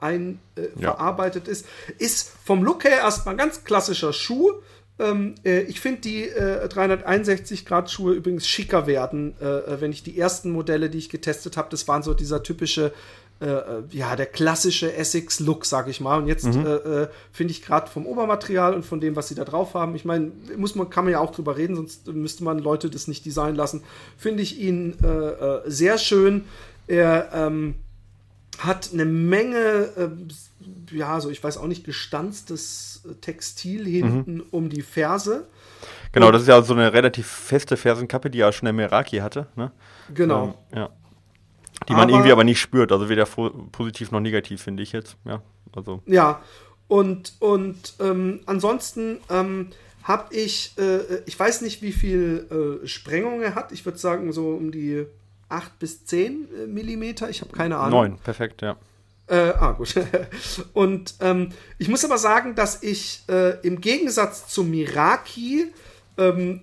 Speaker 1: ein ja. verarbeitet ist. Ist vom Look her erstmal ein ganz klassischer Schuh ähm, äh, ich finde die äh, 361 Grad Schuhe übrigens schicker werden, äh, äh, wenn ich die ersten Modelle, die ich getestet habe, das waren so dieser typische äh, äh, ja, der klassische Essex-Look, sag ich mal. Und jetzt mhm. finde ich gerade vom Obermaterial und von dem, was sie da drauf haben, ich meine, muss man, kann man ja auch drüber reden, sonst müsste man Leute das nicht designen lassen. Finde ich ihn sehr schön. Er ähm, hat eine Menge, äh, ja, so ich weiß auch nicht, gestanztes Textil hinten mhm. um die Ferse.
Speaker 2: Genau, Und, das ist ja so eine relativ feste Fersenkappe, die ja schon der Meraki hatte. Ne?
Speaker 1: Genau.
Speaker 2: Ähm, ja. Die man aber, irgendwie aber nicht spürt, also weder positiv noch negativ, finde ich jetzt. Ja, also.
Speaker 1: Ja, und, und ähm, ansonsten ähm, habe ich, äh, ich weiß nicht, wie viel äh, Sprengung er hat. Ich würde sagen, so um die 8 bis 10 äh, Millimeter. Ich habe keine Ahnung.
Speaker 2: 9, perfekt, ja.
Speaker 1: Äh, ah, gut. *laughs* Und ähm, ich muss aber sagen, dass ich äh, im Gegensatz zu Miraki ähm,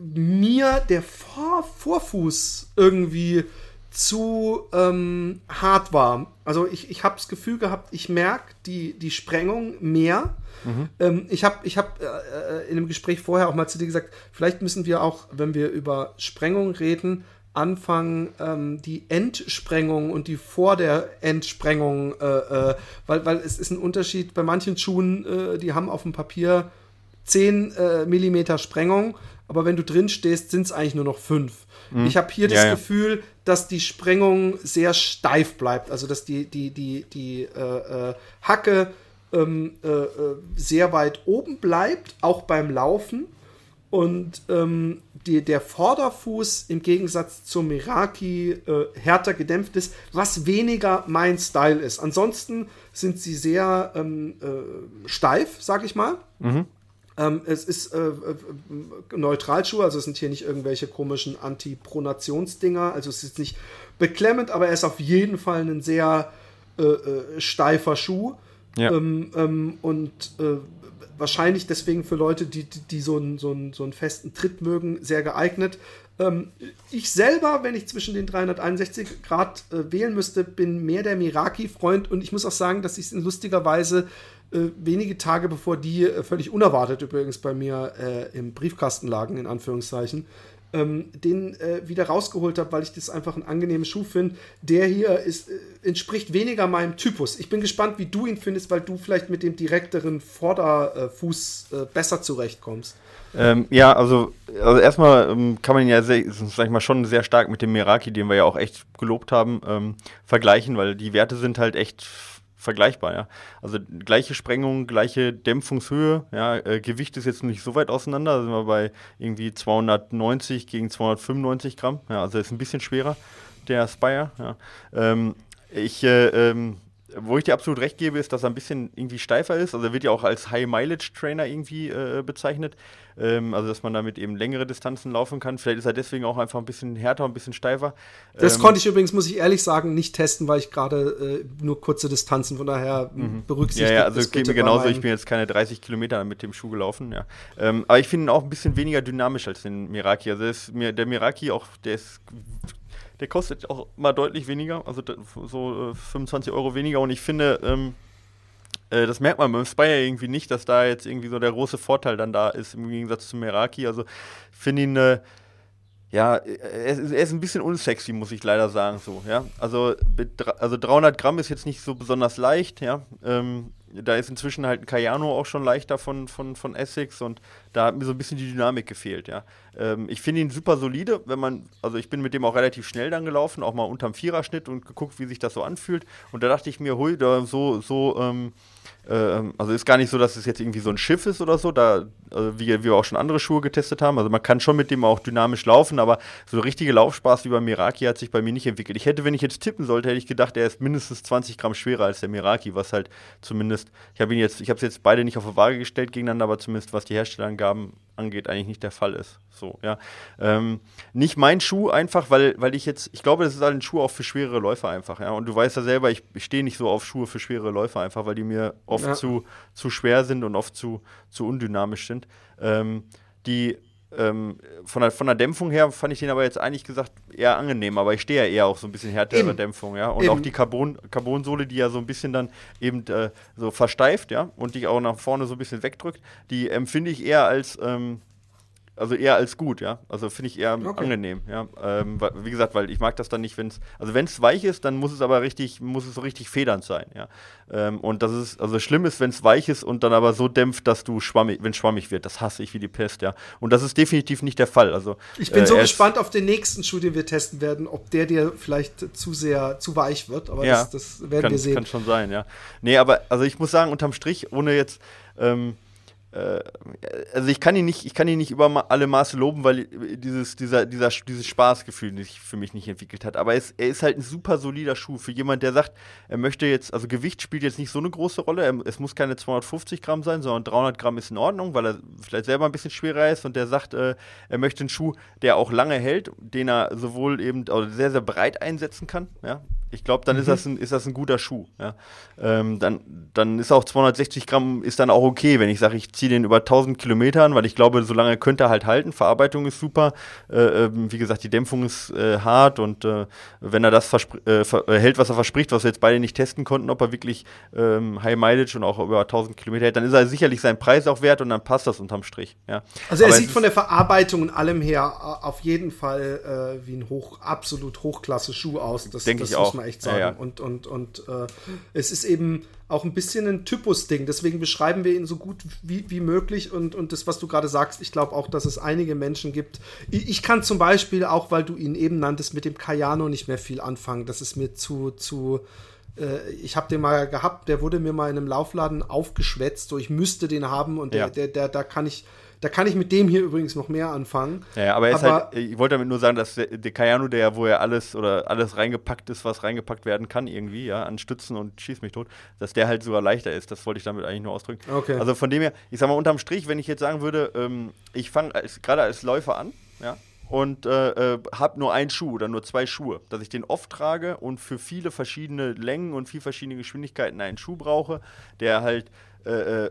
Speaker 1: mir der Vor Vorfuß irgendwie zu ähm, hart war. Also ich, ich habe das Gefühl gehabt, ich merke die, die Sprengung mehr. Mhm. Ähm, ich habe ich hab, äh, äh, in einem Gespräch vorher auch mal zu dir gesagt, vielleicht müssen wir auch, wenn wir über Sprengung reden, anfangen, ähm, die Endsprengung und die vor der Endsprengung, äh, äh, weil, weil es ist ein Unterschied bei manchen Schuhen, äh, die haben auf dem Papier 10 äh, Millimeter Sprengung, aber wenn du drin stehst, sind es eigentlich nur noch 5. Mhm. Ich habe hier ja, das ja. Gefühl, dass die Sprengung sehr steif bleibt, also dass die, die, die, die äh, äh, Hacke ähm, sehr weit oben bleibt, auch beim Laufen und ähm, die, der Vorderfuß im Gegensatz zum Meraki äh, härter gedämpft ist, was weniger mein Style ist. Ansonsten sind sie sehr ähm, äh, steif, sag ich mal. Mhm. Ähm, es ist äh, äh Neutralschuhe, also es sind hier nicht irgendwelche komischen Antipronationsdinger, also es ist nicht beklemmend, aber er ist auf jeden Fall ein sehr äh, äh, steifer Schuh. Ja. Ähm, ähm, und wahrscheinlich deswegen für Leute, die, die, die so, einen, so, einen, so einen festen Tritt mögen, sehr geeignet. Ähm, ich selber, wenn ich zwischen den 361 Grad äh, wählen müsste, bin mehr der Miraki-Freund und ich muss auch sagen, dass ich es in lustiger Weise äh, wenige Tage bevor die äh, völlig unerwartet übrigens bei mir äh, im Briefkasten lagen, in Anführungszeichen, ähm, den äh, wieder rausgeholt habe, weil ich das einfach ein angenehmer Schuh finde. Der hier ist, äh, entspricht weniger meinem Typus. Ich bin gespannt, wie du ihn findest, weil du vielleicht mit dem direkteren Vorderfuß äh, besser zurechtkommst.
Speaker 2: Ähm, ja, also, also erstmal ähm, kann man ja, sehr, sag ich mal, schon sehr stark mit dem Meraki, den wir ja auch echt gelobt haben, ähm, vergleichen, weil die Werte sind halt echt vergleichbar, ja. Also gleiche Sprengung, gleiche Dämpfungshöhe, ja. Äh, Gewicht ist jetzt nicht so weit auseinander, da sind wir bei irgendwie 290 gegen 295 Gramm, ja, also ist ein bisschen schwerer, der Spire, ja. Ähm, ich, äh, ähm, wo ich dir absolut recht gebe, ist, dass er ein bisschen irgendwie steifer ist. Also er wird ja auch als High-Mileage-Trainer irgendwie äh, bezeichnet. Ähm, also dass man damit eben längere Distanzen laufen kann. Vielleicht ist er deswegen auch einfach ein bisschen härter, ein bisschen steifer.
Speaker 1: Das ähm, konnte ich übrigens, muss ich ehrlich sagen, nicht testen, weil ich gerade äh, nur kurze Distanzen, von daher mhm. berücksichtigt.
Speaker 2: Ja, ja, also es geht mir genauso. Ich bin jetzt keine 30 Kilometer mit dem Schuh gelaufen. Ja. Ähm, aber ich finde ihn auch ein bisschen weniger dynamisch als den Miraki. Also ist der Miraki auch, der ist der kostet auch mal deutlich weniger, also so äh, 25 Euro weniger. Und ich finde, ähm, äh, das merkt man beim Spire irgendwie nicht, dass da jetzt irgendwie so der große Vorteil dann da ist im Gegensatz zu Meraki. Also finde ihn, äh, ja, er ist, er ist, ein bisschen unsexy, muss ich leider sagen, so, ja. Also, also 300 Gramm ist jetzt nicht so besonders leicht, ja. Ähm, da ist inzwischen halt ein Cayano auch schon leichter von, von, von Essex und da hat mir so ein bisschen die Dynamik gefehlt, ja. Ähm, ich finde ihn super solide, wenn man, also ich bin mit dem auch relativ schnell dann gelaufen, auch mal unterm Viererschnitt und geguckt, wie sich das so anfühlt. Und da dachte ich mir, hui, da so, so, ähm, also ist gar nicht so, dass es jetzt irgendwie so ein Schiff ist oder so, da, also wie, wie wir auch schon andere Schuhe getestet haben. Also man kann schon mit dem auch dynamisch laufen, aber so richtige Laufspaß wie beim Miraki hat sich bei mir nicht entwickelt. Ich hätte, wenn ich jetzt tippen sollte, hätte ich gedacht, er ist mindestens 20 Gramm schwerer als der Miraki, was halt zumindest, ich habe ihn jetzt, ich habe es jetzt beide nicht auf die Waage gestellt gegeneinander, aber zumindest was die Herstellerangaben angeht, eigentlich nicht der Fall ist. So, ja. Ähm, nicht mein Schuh einfach, weil, weil ich jetzt, ich glaube, das ist halt ein Schuh auch für schwerere Läufer einfach, ja. Und du weißt ja selber, ich, ich stehe nicht so auf Schuhe für schwere Läufer einfach, weil die mir oft ja. zu, zu schwer sind und oft zu, zu undynamisch sind. Ähm, die ähm, von, der, von der Dämpfung her fand ich den aber jetzt eigentlich gesagt eher angenehm, aber ich stehe ja eher auf so ein bisschen härtere eben. Dämpfung, ja. Und eben. auch die Carbon, Carbonsohle, die ja so ein bisschen dann eben äh, so versteift, ja, und die auch nach vorne so ein bisschen wegdrückt, die empfinde ich eher als ähm, also eher als gut, ja. Also finde ich eher okay. angenehm, ja. Ähm, wie gesagt, weil ich mag das dann nicht, wenn es, also wenn es weich ist, dann muss es aber richtig, muss es so richtig federnd sein, ja. Ähm, und das ist, also schlimm ist, wenn es weich ist und dann aber so dämpft, dass du schwammig, wenn schwammig wird, das hasse ich wie die Pest, ja. Und das ist definitiv nicht der Fall. Also
Speaker 1: ich bin äh, so gespannt auf den nächsten Schuh, den wir testen werden, ob der dir vielleicht zu sehr zu weich wird, aber ja, das, das werden
Speaker 2: kann,
Speaker 1: wir sehen.
Speaker 2: Kann schon sein, ja. Nee, aber also ich muss sagen, unterm Strich, ohne jetzt ähm, äh, also ich kann ihn nicht, ich kann ihn nicht über alle Maße loben, weil dieses, dieser, dieser, dieses Spaßgefühl sich für mich nicht entwickelt hat. Aber es, er ist halt ein super solider Schuh für jemand, der sagt, er möchte jetzt, also Gewicht spielt jetzt nicht so eine große Rolle. Er, es muss keine 250 Gramm sein, sondern 300 Gramm ist in Ordnung, weil er vielleicht selber ein bisschen schwerer ist und der sagt, äh, er möchte einen Schuh, der auch lange hält, den er sowohl eben also sehr, sehr breit einsetzen kann. Ja? Ich glaube, dann mhm. ist, das ein, ist das ein guter Schuh. Ja? Ähm, dann, dann ist auch 260 Gramm ist dann auch okay, wenn ich sage, ich ziehe den über 1000 Kilometern, weil ich glaube, so lange könnte er halt halten. Verarbeitung ist super. Äh, ähm, wie gesagt, die Dämpfung ist äh, hart und äh, wenn er das äh, äh, hält, was er verspricht, was wir jetzt beide nicht testen konnten, ob er wirklich ähm, High Mileage und auch über 1000 Kilometer hält, dann ist er sicherlich seinen Preis auch wert und dann passt das unterm Strich. Ja?
Speaker 1: Also er Aber sieht von der Verarbeitung und allem her auf jeden Fall äh, wie ein hoch, absolut Hochklasse Schuh aus.
Speaker 2: Das denke ich auch
Speaker 1: man echt sagen. Ja, ja. Und, und, und äh, es ist eben auch ein bisschen ein Typus-Ding. Deswegen beschreiben wir ihn so gut wie, wie möglich. Und, und das, was du gerade sagst, ich glaube auch, dass es einige Menschen gibt. Ich, ich, kann zum Beispiel, auch weil du ihn eben nanntest, mit dem Kayano nicht mehr viel anfangen. Das ist mir zu, zu äh, ich habe den mal gehabt, der wurde mir mal in einem Laufladen aufgeschwätzt, so ich müsste den haben und der, ja. der, der, da kann ich da kann ich mit dem hier übrigens noch mehr anfangen.
Speaker 2: Ja, aber, aber halt, ich wollte damit nur sagen, dass der, der Kayano, der, wo ja alles oder alles reingepackt ist, was reingepackt werden kann, irgendwie, ja, an Stützen und schieß mich tot, dass der halt sogar leichter ist. Das wollte ich damit eigentlich nur ausdrücken.
Speaker 1: Okay.
Speaker 2: Also von dem her, ich sag mal, unterm Strich, wenn ich jetzt sagen würde, ähm, ich fange gerade als Läufer an, ja, und äh, äh, habe nur einen Schuh oder nur zwei Schuhe, dass ich den oft trage und für viele verschiedene Längen und viele verschiedene Geschwindigkeiten einen Schuh brauche, der halt äh, äh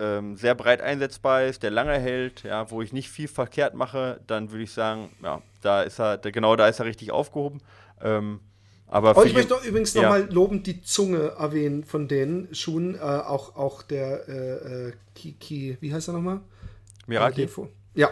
Speaker 2: ähm, sehr breit einsetzbar ist, der lange hält, ja, wo ich nicht viel verkehrt mache, dann würde ich sagen, ja, da ist er, genau da ist er richtig aufgehoben. Ähm, aber
Speaker 1: oh, ich möchte doch übrigens ja. nochmal lobend die Zunge erwähnen von den Schuhen, äh, auch, auch der äh, äh Kiki, wie heißt er nochmal?
Speaker 2: Miraki.
Speaker 1: Ja,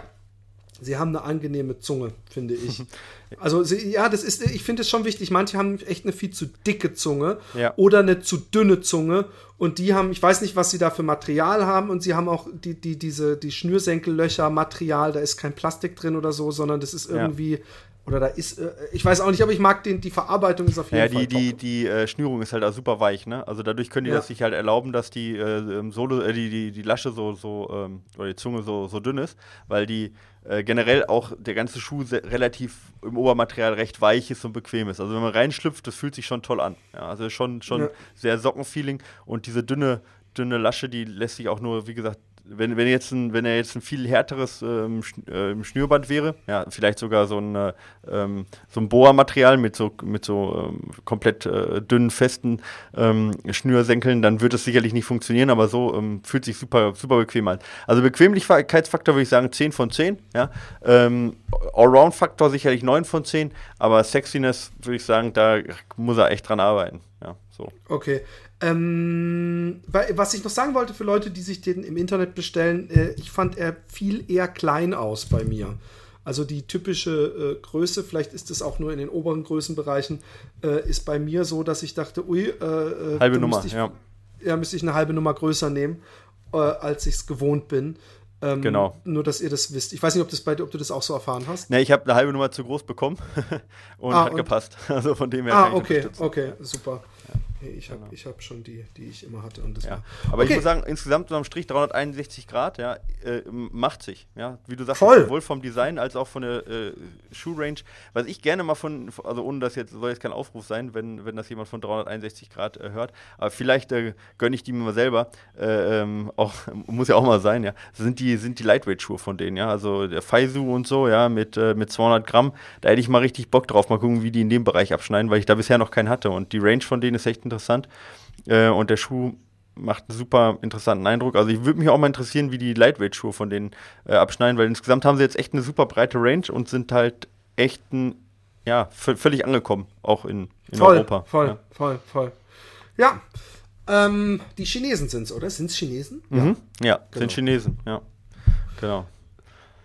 Speaker 1: Sie haben eine angenehme Zunge, finde ich. *laughs* Also sie, ja, das ist, ich finde es schon wichtig. Manche haben echt eine viel zu dicke Zunge ja. oder eine zu dünne Zunge. Und die haben, ich weiß nicht, was sie da für Material haben. Und sie haben auch die, die, diese, die Schnürsenkellöcher Material, da ist kein Plastik drin oder so, sondern das ist irgendwie ja. Oder da ist, äh, ich weiß auch nicht, aber ich mag den, die Verarbeitung ist auf jeden
Speaker 2: ja,
Speaker 1: Fall.
Speaker 2: Ja, die, die, die äh, Schnürung ist halt auch super weich, ne? Also dadurch können die ja. das sich halt erlauben, dass die äh, ähm, Sohle, äh, die, die, die Lasche so, so ähm, oder die Zunge so, so dünn ist, weil die äh, generell auch der ganze Schuh relativ im Obermaterial recht weich ist und bequem ist. Also wenn man reinschlüpft, das fühlt sich schon toll an. Ja, also schon, schon ja. sehr Sockenfeeling und diese dünne, dünne Lasche, die lässt sich auch nur, wie gesagt, wenn, wenn, jetzt ein, wenn er jetzt ein viel härteres ähm, äh, Schnürband wäre, ja, vielleicht sogar so ein, äh, ähm, so ein Boa-Material mit so, mit so ähm, komplett äh, dünnen, festen ähm, Schnürsenkeln, dann würde es sicherlich nicht funktionieren, aber so ähm, fühlt sich super, super bequem an. Also Bequemlichkeitsfaktor würde ich sagen 10 von 10, ja. Ähm, Allround-Faktor sicherlich 9 von 10, aber Sexiness würde ich sagen, da muss er echt dran arbeiten, ja, so.
Speaker 1: Okay. Ähm, was ich noch sagen wollte für Leute, die sich den im Internet bestellen, äh, ich fand er viel eher klein aus bei mir. Also die typische äh, Größe, vielleicht ist es auch nur in den oberen Größenbereichen, äh, ist bei mir so, dass ich dachte, ui, äh,
Speaker 2: äh, halbe Nummer,
Speaker 1: ich,
Speaker 2: ja.
Speaker 1: Ja, müsste ich eine halbe Nummer größer nehmen, äh, als ich es gewohnt bin. Ähm,
Speaker 2: genau.
Speaker 1: Nur, dass ihr das wisst. Ich weiß nicht, ob, das bei, ob du das auch so erfahren hast.
Speaker 2: Ne, ich habe eine halbe Nummer zu groß bekommen *laughs* und ah, hat und gepasst. *laughs* Also von dem her.
Speaker 1: Ah, okay, okay, super. Ja. Ich habe genau. hab schon die, die ich immer hatte. Und das
Speaker 2: ja. Aber okay. ich muss sagen, insgesamt am Strich 361 Grad, ja, äh, macht sich. Ja, wie du sagst,
Speaker 1: Voll.
Speaker 2: sowohl vom Design als auch von der äh, Schuhrange. Was ich gerne mal von, also ohne das jetzt, soll jetzt kein Aufruf sein, wenn, wenn das jemand von 361 Grad äh, hört, aber vielleicht äh, gönne ich die mir mal selber. Äh, ähm, auch, *laughs* muss ja auch mal sein, ja. Das sind die, sind die Lightweight-Schuhe von denen, ja. Also der Faisu und so, ja, mit, äh, mit 200 Gramm. Da hätte ich mal richtig Bock drauf. Mal gucken, wie die in dem Bereich abschneiden, weil ich da bisher noch keinen hatte. Und die Range von denen ist echt interessant. Äh, und der Schuh macht einen super interessanten Eindruck. Also ich würde mich auch mal interessieren, wie die Lightweight-Schuhe von denen äh, abschneiden, weil insgesamt haben sie jetzt echt eine super breite Range und sind halt echt ein, ja, völlig angekommen, auch in, in
Speaker 1: voll,
Speaker 2: Europa.
Speaker 1: Voll,
Speaker 2: ja.
Speaker 1: voll, voll. Ja, ähm, die Chinesen sind es, oder? Sind es Chinesen?
Speaker 2: Mhm. Ja, ja genau. sind Chinesen, ja. Genau.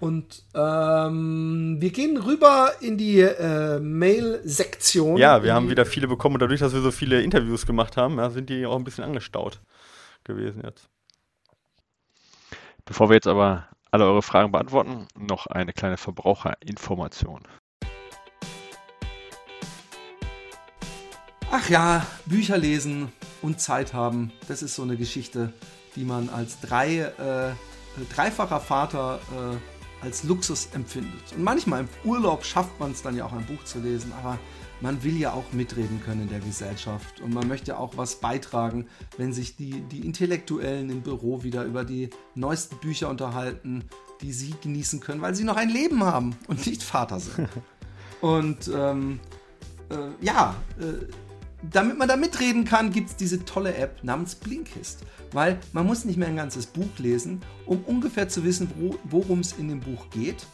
Speaker 1: Und ähm, wir gehen rüber in die äh, Mail-Sektion.
Speaker 2: Ja, wir haben wieder viele bekommen und dadurch, dass wir so viele Interviews gemacht haben, ja, sind die auch ein bisschen angestaut gewesen jetzt. Bevor wir jetzt aber alle eure Fragen beantworten, noch eine kleine Verbraucherinformation.
Speaker 1: Ach ja, Bücher lesen und Zeit haben, das ist so eine Geschichte, die man als drei, äh, dreifacher Vater äh, als Luxus empfindet. Und manchmal im Urlaub schafft man es dann ja auch ein Buch zu lesen, aber man will ja auch mitreden können in der Gesellschaft und man möchte auch was beitragen, wenn sich die, die Intellektuellen im Büro wieder über die neuesten Bücher unterhalten, die sie genießen können, weil sie noch ein Leben haben und nicht Vater sind. *laughs* und ähm, äh, ja, äh, damit man da mitreden kann, gibt es diese tolle App namens Blinkist. Weil man muss nicht mehr ein ganzes Buch lesen, um ungefähr zu wissen, worum es in dem Buch geht.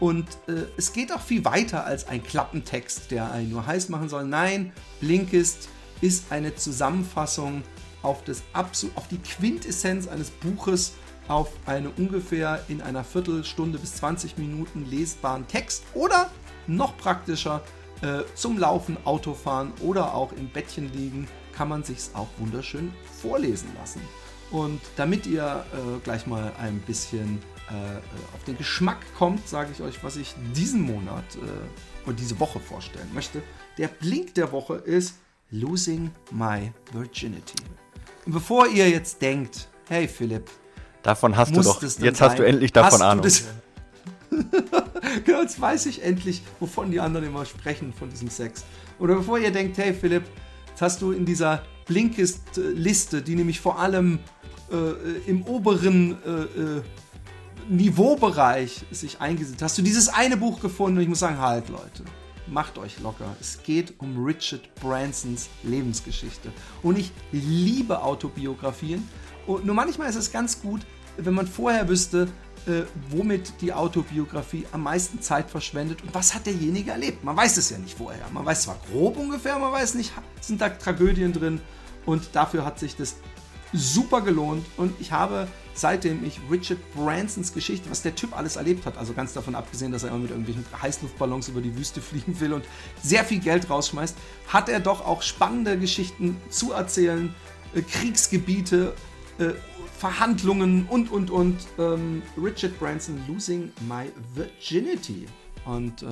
Speaker 1: Und äh, es geht auch viel weiter als ein Klappentext, der einen nur heiß machen soll. Nein, Blinkist ist eine Zusammenfassung auf, das auf die Quintessenz eines Buches auf eine ungefähr in einer Viertelstunde bis 20 Minuten lesbaren Text oder noch praktischer äh, zum Laufen, Autofahren oder auch im Bettchen liegen, kann man sich auch wunderschön vorlesen lassen. Und damit ihr äh, gleich mal ein bisschen äh, auf den Geschmack kommt, sage ich euch, was ich diesen Monat äh, und diese Woche vorstellen möchte. Der Blink der Woche ist Losing My Virginity. Und bevor ihr jetzt denkt, hey Philipp,
Speaker 2: davon hast du doch, jetzt sein? hast du endlich davon Ahnung. *laughs*
Speaker 1: genau, jetzt weiß ich endlich, wovon die anderen immer sprechen, von diesem Sex. Oder bevor ihr denkt, hey Philipp, jetzt hast du in dieser Blinkist-Liste, die nämlich vor allem äh, im oberen äh, äh, Niveaubereich sich eingesetzt, hast du dieses eine Buch gefunden und ich muss sagen, halt Leute, macht euch locker. Es geht um Richard Bransons Lebensgeschichte. Und ich liebe Autobiografien. Und nur manchmal ist es ganz gut, wenn man vorher wüsste, äh, womit die Autobiografie am meisten Zeit verschwendet und was hat derjenige erlebt. Man weiß es ja nicht vorher. Man weiß zwar grob ungefähr, man weiß nicht, sind da Tragödien drin und dafür hat sich das super gelohnt und ich habe seitdem ich Richard Bransons Geschichte, was der Typ alles erlebt hat, also ganz davon abgesehen, dass er immer mit irgendwelchen Heißluftballons über die Wüste *laughs* fliegen will und sehr viel Geld rausschmeißt, hat er doch auch spannende Geschichten zu erzählen, äh, Kriegsgebiete, äh, Verhandlungen und, und, und. Ähm, Richard Branson Losing My Virginity. Und äh,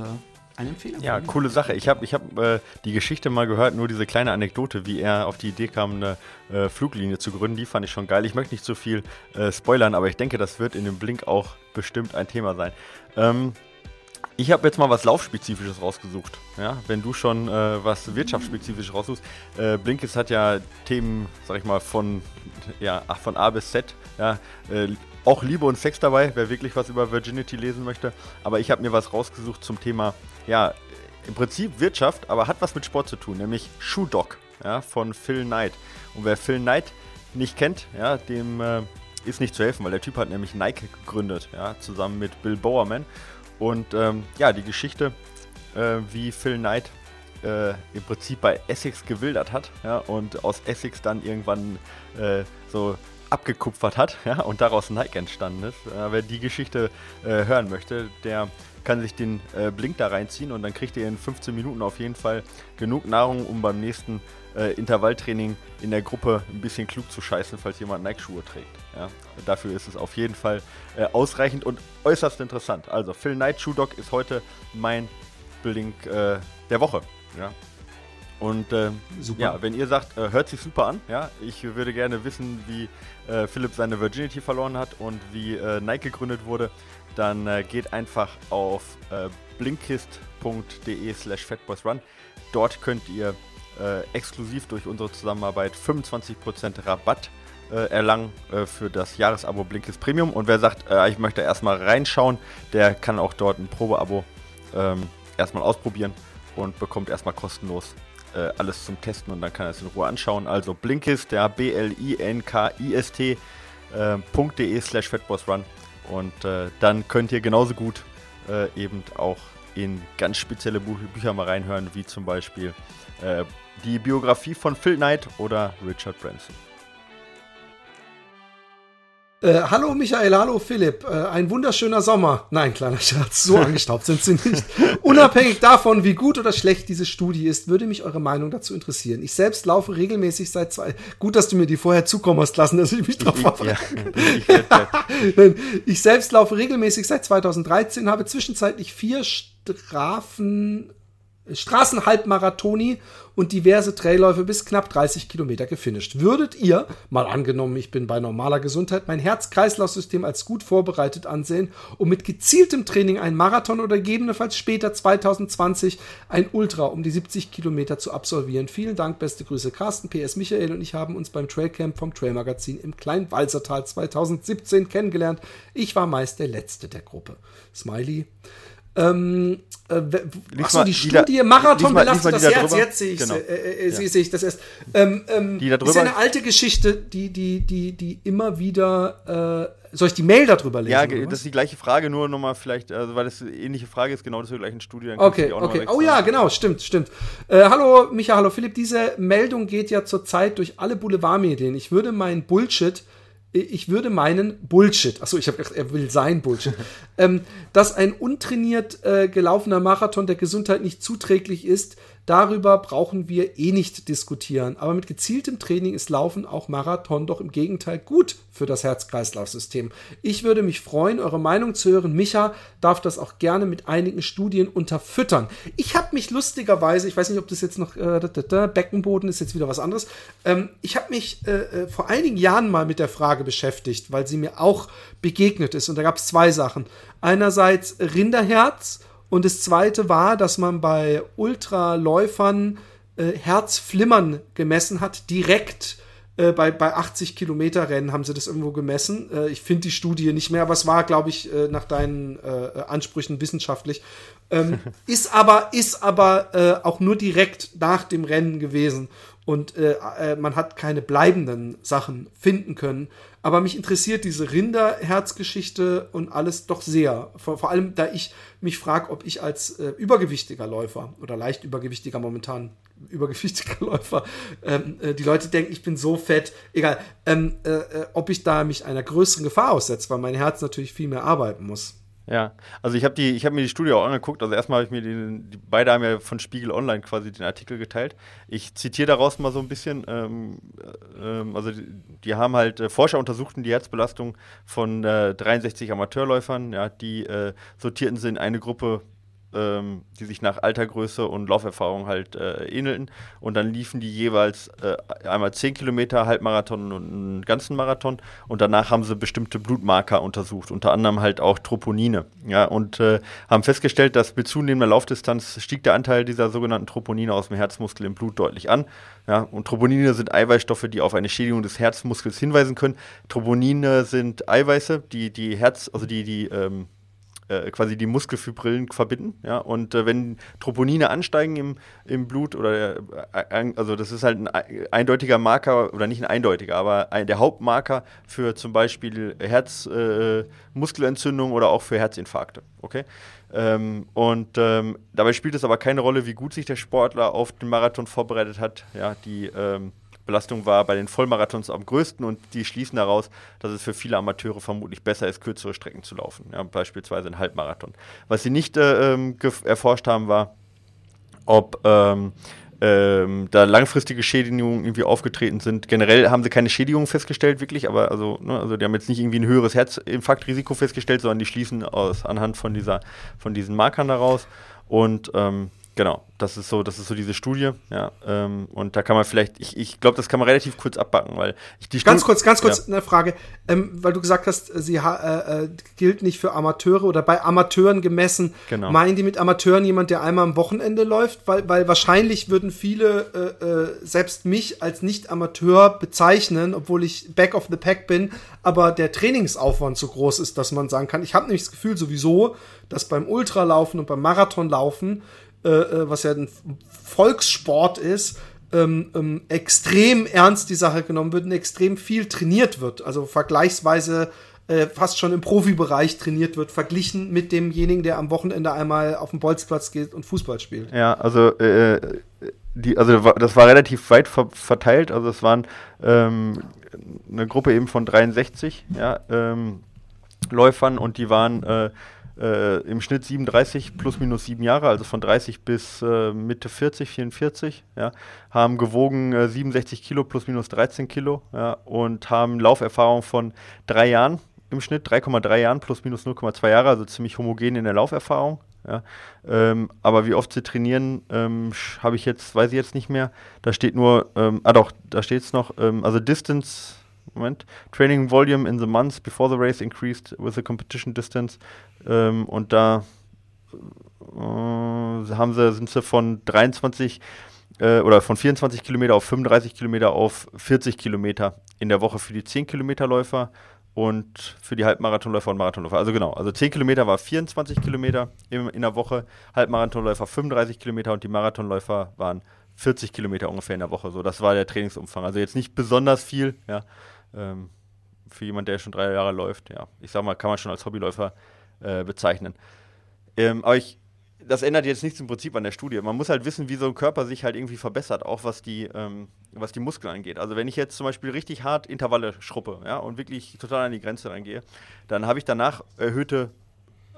Speaker 1: Eine Empfehlung.
Speaker 2: Ja, coole Sache. Ich habe ich hab, äh, die Geschichte mal gehört, nur diese kleine Anekdote, wie er auf die Idee kam, eine äh, Fluglinie zu gründen. Die fand ich schon geil. Ich möchte nicht zu viel äh, spoilern, aber ich denke, das wird in dem Blink auch bestimmt ein Thema sein. Ähm, ich habe jetzt mal was Laufspezifisches rausgesucht. Ja, wenn du schon äh, was Wirtschaftsspezifisches raussuchst. Äh, Blinkist hat ja Themen, sag ich mal, von, ja, von A bis Z. Ja, äh, auch Liebe und Sex dabei, wer wirklich was über Virginity lesen möchte. Aber ich habe mir was rausgesucht zum Thema, ja, im Prinzip Wirtschaft, aber hat was mit Sport zu tun, nämlich Shoe Dog ja, von Phil Knight. Und wer Phil Knight nicht kennt, ja, dem äh, ist nicht zu helfen, weil der Typ hat nämlich Nike gegründet, ja, zusammen mit Bill Bowerman. Und ähm, ja, die Geschichte, äh, wie Phil Knight äh, im Prinzip bei Essex gewildert hat ja, und aus Essex dann irgendwann äh, so abgekupfert hat *laughs* ja, und daraus Nike entstanden ist. Wer die Geschichte äh, hören möchte, der kann sich den äh, Blink da reinziehen und dann kriegt ihr in 15 Minuten auf jeden Fall genug Nahrung, um beim nächsten Intervalltraining in der Gruppe ein bisschen klug zu scheißen, falls jemand Nike-Schuhe trägt. Ja, dafür ist es auf jeden Fall äh, ausreichend und äußerst interessant. Also Phil Knight Shoe Dog ist heute mein Building äh, der Woche. Ja. Und äh, ja, wenn ihr sagt, äh, hört sich super an, ja, ich würde gerne wissen, wie äh, Philipp seine Virginity verloren hat und wie äh, Nike gegründet wurde, dann geht einfach auf blinkist.de slash fatboysrun. Dort könnt ihr exklusiv durch unsere Zusammenarbeit 25% Rabatt äh, erlangen äh, für das Jahresabo Blinkist Premium. Und wer sagt, äh, ich möchte erstmal reinschauen, der kann auch dort ein Probeabo ähm, erstmal ausprobieren und bekommt erstmal kostenlos äh, alles zum Testen und dann kann er es in Ruhe anschauen. Also Blinkist, der B-L-I-N-K-I-S-T.de äh, slash fatbossrun und äh, dann könnt ihr genauso gut eben auch in ganz spezielle Bü Bücher mal reinhören, wie zum Beispiel die Biografie von Phil Knight oder Richard Branson.
Speaker 1: Äh, hallo Michael, hallo Philipp, äh, ein wunderschöner Sommer. Nein, kleiner Scherz, so angestaubt sind sie nicht. *laughs* Unabhängig davon, wie gut oder schlecht diese Studie ist, würde mich eure Meinung dazu interessieren. Ich selbst laufe regelmäßig seit zwei. Gut, dass du mir die vorher zukommen hast lassen, dass ich mich drauf vorbereiten kann. ich selbst laufe regelmäßig seit 2013, habe zwischenzeitlich vier Strafen Straßenhalbmarathoni und diverse Trailläufe bis knapp 30 Kilometer gefinisht. Würdet ihr, mal angenommen, ich bin bei normaler Gesundheit, mein Herz-Kreislauf-System als gut vorbereitet ansehen, um mit gezieltem Training einen Marathon oder gegebenenfalls später 2020 ein Ultra um die 70 Kilometer zu absolvieren? Vielen Dank, beste Grüße. Carsten, PS Michael und ich haben uns beim Trailcamp vom Trailmagazin im Kleinwalsertal 2017 kennengelernt. Ich war meist der Letzte der Gruppe. Smiley. Ähm, äh, achso, die Studie Marathon belastet das Herz. Drüber. Jetzt sehe ich genau. äh, äh, ja. sehe ich das erst. Ähm, ähm, die da drüber ist ja eine alte Geschichte, die, die, die, die immer wieder. Äh, soll ich die Mail darüber lesen?
Speaker 2: Ja, das ist die gleiche Frage, nur nochmal vielleicht, also weil das eine ähnliche Frage ist, genau das zur gleichen Studie. Dann
Speaker 1: okay, okay. Oh ja, genau, stimmt, stimmt. Äh, hallo Micha, hallo Philipp. Diese Meldung geht ja zurzeit durch alle Boulevardmedien. Ich würde meinen Bullshit ich würde meinen Bullshit, achso, ich habe gedacht, er will sein Bullshit, *laughs* ähm, dass ein untrainiert äh, gelaufener Marathon der Gesundheit nicht zuträglich ist, Darüber brauchen wir eh nicht diskutieren. Aber mit gezieltem Training ist Laufen auch Marathon doch im Gegenteil gut für das Herz-Kreislauf-System. Ich würde mich freuen, eure Meinung zu hören. Micha darf das auch gerne mit einigen Studien unterfüttern. Ich habe mich lustigerweise, ich weiß nicht, ob das jetzt noch äh, Beckenboden ist jetzt wieder was anderes. Ähm, ich habe mich äh, äh, vor einigen Jahren mal mit der Frage beschäftigt, weil sie mir auch begegnet ist. Und da gab es zwei Sachen. Einerseits Rinderherz und das zweite war, dass man bei Ultraläufern äh, Herzflimmern gemessen hat, direkt äh, bei, bei 80 Kilometer Rennen haben sie das irgendwo gemessen. Äh, ich finde die Studie nicht mehr, aber es war, glaube ich, äh, nach deinen äh, Ansprüchen wissenschaftlich. Ähm, *laughs* ist aber, ist aber äh, auch nur direkt nach dem Rennen gewesen und äh, äh, man hat keine bleibenden Sachen finden können. Aber mich interessiert diese Rinderherzgeschichte und alles doch sehr. Vor, vor allem, da ich mich frage, ob ich als äh, übergewichtiger Läufer oder leicht übergewichtiger momentan übergewichtiger *laughs* Läufer, ähm, äh, die Leute denken, ich bin so fett, egal, ähm, äh, äh, ob ich da mich einer größeren Gefahr aussetze, weil mein Herz natürlich viel mehr arbeiten muss.
Speaker 2: Ja, also ich habe die, mir die Studie auch angeguckt. Also erstmal habe ich mir die, die, beide haben ja von Spiegel Online quasi den Artikel geteilt. Ich zitiere daraus mal so ein bisschen. Ähm, ähm, also die, die, haben halt äh, Forscher untersuchten die Herzbelastung von äh, 63 Amateurläufern. Ja, die äh, sortierten sie in eine Gruppe ähm, die sich nach Altergröße und Lauferfahrung halt äh, ähnelten. Und dann liefen die jeweils äh, einmal 10 Kilometer, Halbmarathon und einen ganzen Marathon. Und danach haben sie bestimmte Blutmarker untersucht, unter anderem halt auch Troponine. Ja, und äh, haben festgestellt, dass mit zunehmender Laufdistanz stieg der Anteil dieser sogenannten Troponine aus dem Herzmuskel im Blut deutlich an. Ja, und Troponine sind Eiweißstoffe, die auf eine Schädigung des Herzmuskels hinweisen können. Troponine sind Eiweiße, die die Herz, also die die ähm, äh, quasi die Muskelfibrillen verbinden. Ja? Und äh, wenn Troponine ansteigen im, im Blut, oder äh, also das ist halt ein eindeutiger Marker, oder nicht ein eindeutiger, aber ein, der Hauptmarker für zum Beispiel Herzmuskelentzündung äh, oder auch für Herzinfarkte. Okay? Ähm, und ähm, dabei spielt es aber keine Rolle, wie gut sich der Sportler auf den Marathon vorbereitet hat. Ja, die ähm, Belastung war bei den Vollmarathons am größten und die schließen daraus, dass es für viele Amateure vermutlich besser ist, kürzere Strecken zu laufen, ja, beispielsweise ein Halbmarathon. Was sie nicht äh, ähm, erforscht haben, war, ob ähm, ähm, da langfristige Schädigungen irgendwie aufgetreten sind. Generell haben sie keine Schädigungen festgestellt, wirklich, aber also, ne, also die haben jetzt nicht irgendwie ein höheres Herzinfarktrisiko festgestellt, sondern die schließen aus anhand von dieser, von diesen Markern daraus. Und ähm, Genau, das ist so, das ist so diese Studie, ja. Ähm, und da kann man vielleicht, ich, ich glaube, das kann man relativ kurz abbacken, weil ich
Speaker 1: die Ganz kurz, ganz kurz ja. eine Frage, ähm, weil du gesagt hast, sie äh, äh, gilt nicht für Amateure oder bei Amateuren gemessen. Genau. Meinen die mit Amateuren jemand, der einmal am Wochenende läuft? Weil, weil wahrscheinlich würden viele äh, äh, selbst mich als Nicht-Amateur bezeichnen, obwohl ich Back of the Pack bin, aber der Trainingsaufwand so groß ist, dass man sagen kann, ich habe nämlich das Gefühl sowieso, dass beim Ultralaufen und beim Marathonlaufen äh, äh, was ja ein Volkssport ist, ähm, ähm, extrem ernst die Sache genommen wird und extrem viel trainiert wird. Also vergleichsweise äh, fast schon im Profibereich trainiert wird, verglichen mit demjenigen, der am Wochenende einmal auf den Bolzplatz geht und Fußball spielt.
Speaker 2: Ja, also äh, die, also das war relativ weit ver verteilt. Also es waren ähm, eine Gruppe eben von 63 ja, ähm, Läufern und die waren äh, äh, im Schnitt 37 plus minus 7 Jahre, also von 30 bis äh, Mitte 40, 44, ja, haben gewogen äh, 67 Kilo plus minus 13 Kilo ja, und haben Lauferfahrung von drei Jahren im Schnitt, 3,3 Jahren plus minus 0,2 Jahre, also ziemlich homogen in der Lauferfahrung. Ja. Ähm, aber wie oft sie trainieren, ähm, habe ich jetzt, weiß ich jetzt nicht mehr. Da steht nur, ähm, ah doch, da steht es noch, ähm, also Distance Moment. Training volume in the months before the race increased with the competition distance. Ähm, und da äh, haben sie, sind sie von 23 äh, oder von 24 Kilometer auf 35 Kilometer auf 40 Kilometer in der Woche für die 10 Kilometer Läufer und für die Halbmarathonläufer und Marathonläufer. Also genau, also 10 Kilometer war 24 Kilometer in, in der Woche, Halbmarathonläufer 35 Kilometer und die Marathonläufer waren 40 Kilometer ungefähr in der Woche. So, das war der Trainingsumfang. Also jetzt nicht besonders viel, ja. Ähm, für jemanden, der schon drei Jahre läuft, ja. Ich sag mal, kann man schon als Hobbyläufer äh, bezeichnen. Ähm, aber ich, das ändert jetzt nichts im Prinzip an der Studie. Man muss halt wissen, wie so ein Körper sich halt irgendwie verbessert, auch was die, ähm, was die Muskeln angeht. Also wenn ich jetzt zum Beispiel richtig hart Intervalle schruppe, ja, und wirklich total an die Grenze reingehe, dann habe ich danach erhöhte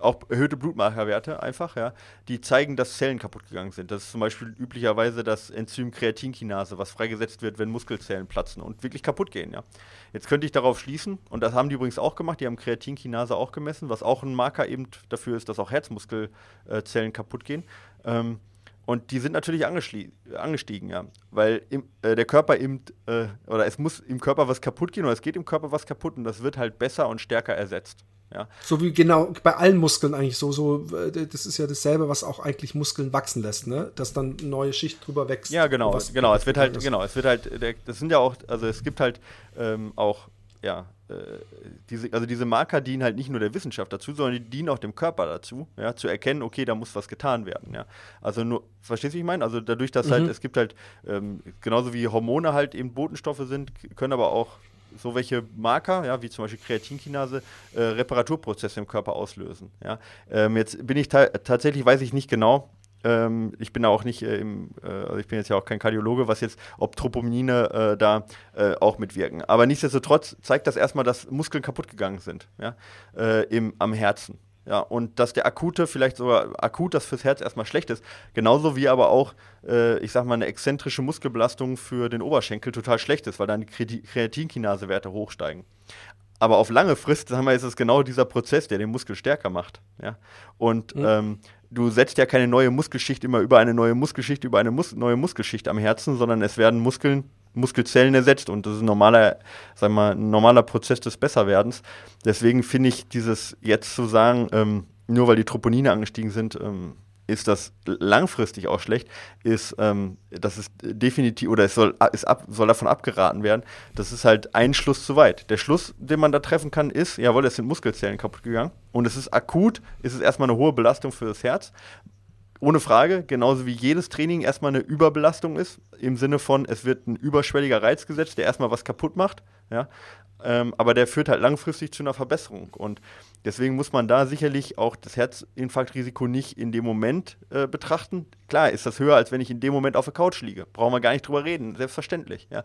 Speaker 2: auch erhöhte Blutmarkerwerte einfach, ja, die zeigen, dass Zellen kaputt gegangen sind. Das ist zum Beispiel üblicherweise das Enzym Kreatinkinase, was freigesetzt wird, wenn Muskelzellen platzen und wirklich kaputt gehen, ja. Jetzt könnte ich darauf schließen, und das haben die übrigens auch gemacht, die haben Kreatinkinase auch gemessen, was auch ein Marker eben dafür ist, dass auch Herzmuskelzellen kaputt gehen. Ähm, und die sind natürlich angestiegen, ja. Weil im, äh, der Körper eben, äh, oder es muss im Körper was kaputt gehen oder es geht im Körper was kaputt und das wird halt besser und stärker ersetzt. Ja.
Speaker 1: So wie genau bei allen Muskeln eigentlich so, so, äh, das ist ja dasselbe, was auch eigentlich Muskeln wachsen lässt, ne? Dass dann eine neue Schicht drüber wächst.
Speaker 2: Ja, genau, genau. Es wird halt, ist. genau, es wird halt, das sind ja auch, also es gibt halt ähm, auch, ja, äh, diese, also diese Marker dienen halt nicht nur der Wissenschaft dazu, sondern die dienen auch dem Körper dazu, ja, zu erkennen, okay, da muss was getan werden, ja. Also nur, verstehst du, wie ich meine? Also dadurch, dass halt, mhm. halt, es gibt halt, ähm, genauso wie Hormone halt eben Botenstoffe sind, können aber auch so welche Marker, ja, wie zum Beispiel Kreatinkinase, äh, Reparaturprozesse im Körper auslösen. Ja. Ähm, jetzt bin ich ta tatsächlich, weiß ich nicht genau, ähm, ich bin auch nicht äh, im, äh, also ich bin jetzt ja auch kein Kardiologe, was jetzt, ob Tropomine äh, da äh, auch mitwirken. Aber nichtsdestotrotz zeigt das erstmal, dass Muskeln kaputt gegangen sind, ja, äh, im, am Herzen. Ja, und dass der akute, vielleicht sogar akut, das fürs Herz erstmal schlecht ist. Genauso wie aber auch, äh, ich sag mal, eine exzentrische Muskelbelastung für den Oberschenkel total schlecht ist, weil dann die Kreatinkinasewerte hochsteigen. aber auf lange Frist, sagen wir, ist es genau dieser Prozess, der den Muskel stärker macht. Ja? Und mhm. ähm, du setzt ja keine neue Muskelschicht immer über eine neue Muskelschicht, über eine Mus neue Muskelschicht am Herzen, sondern es werden Muskeln, Muskelzellen ersetzt und das ist ein normaler, wir, ein normaler Prozess des Besserwerdens. Deswegen finde ich dieses jetzt zu sagen, ähm, nur weil die Troponine angestiegen sind, ähm, ist das langfristig auch schlecht, ist, ähm, das ist definitiv, oder es soll, ist ab, soll davon abgeraten werden, das ist halt ein Schluss zu weit. Der Schluss, den man da treffen kann, ist, jawohl, es sind Muskelzellen kaputt gegangen und es ist akut, ist es erstmal eine hohe Belastung für das Herz. Ohne Frage, genauso wie jedes Training erstmal eine Überbelastung ist, im Sinne von, es wird ein überschwelliger Reiz gesetzt, der erstmal was kaputt macht. Ja? Ähm, aber der führt halt langfristig zu einer Verbesserung. Und deswegen muss man da sicherlich auch das Herzinfarktrisiko nicht in dem Moment äh, betrachten. Klar ist das höher, als wenn ich in dem Moment auf der Couch liege. Brauchen wir gar nicht drüber reden, selbstverständlich. Ja.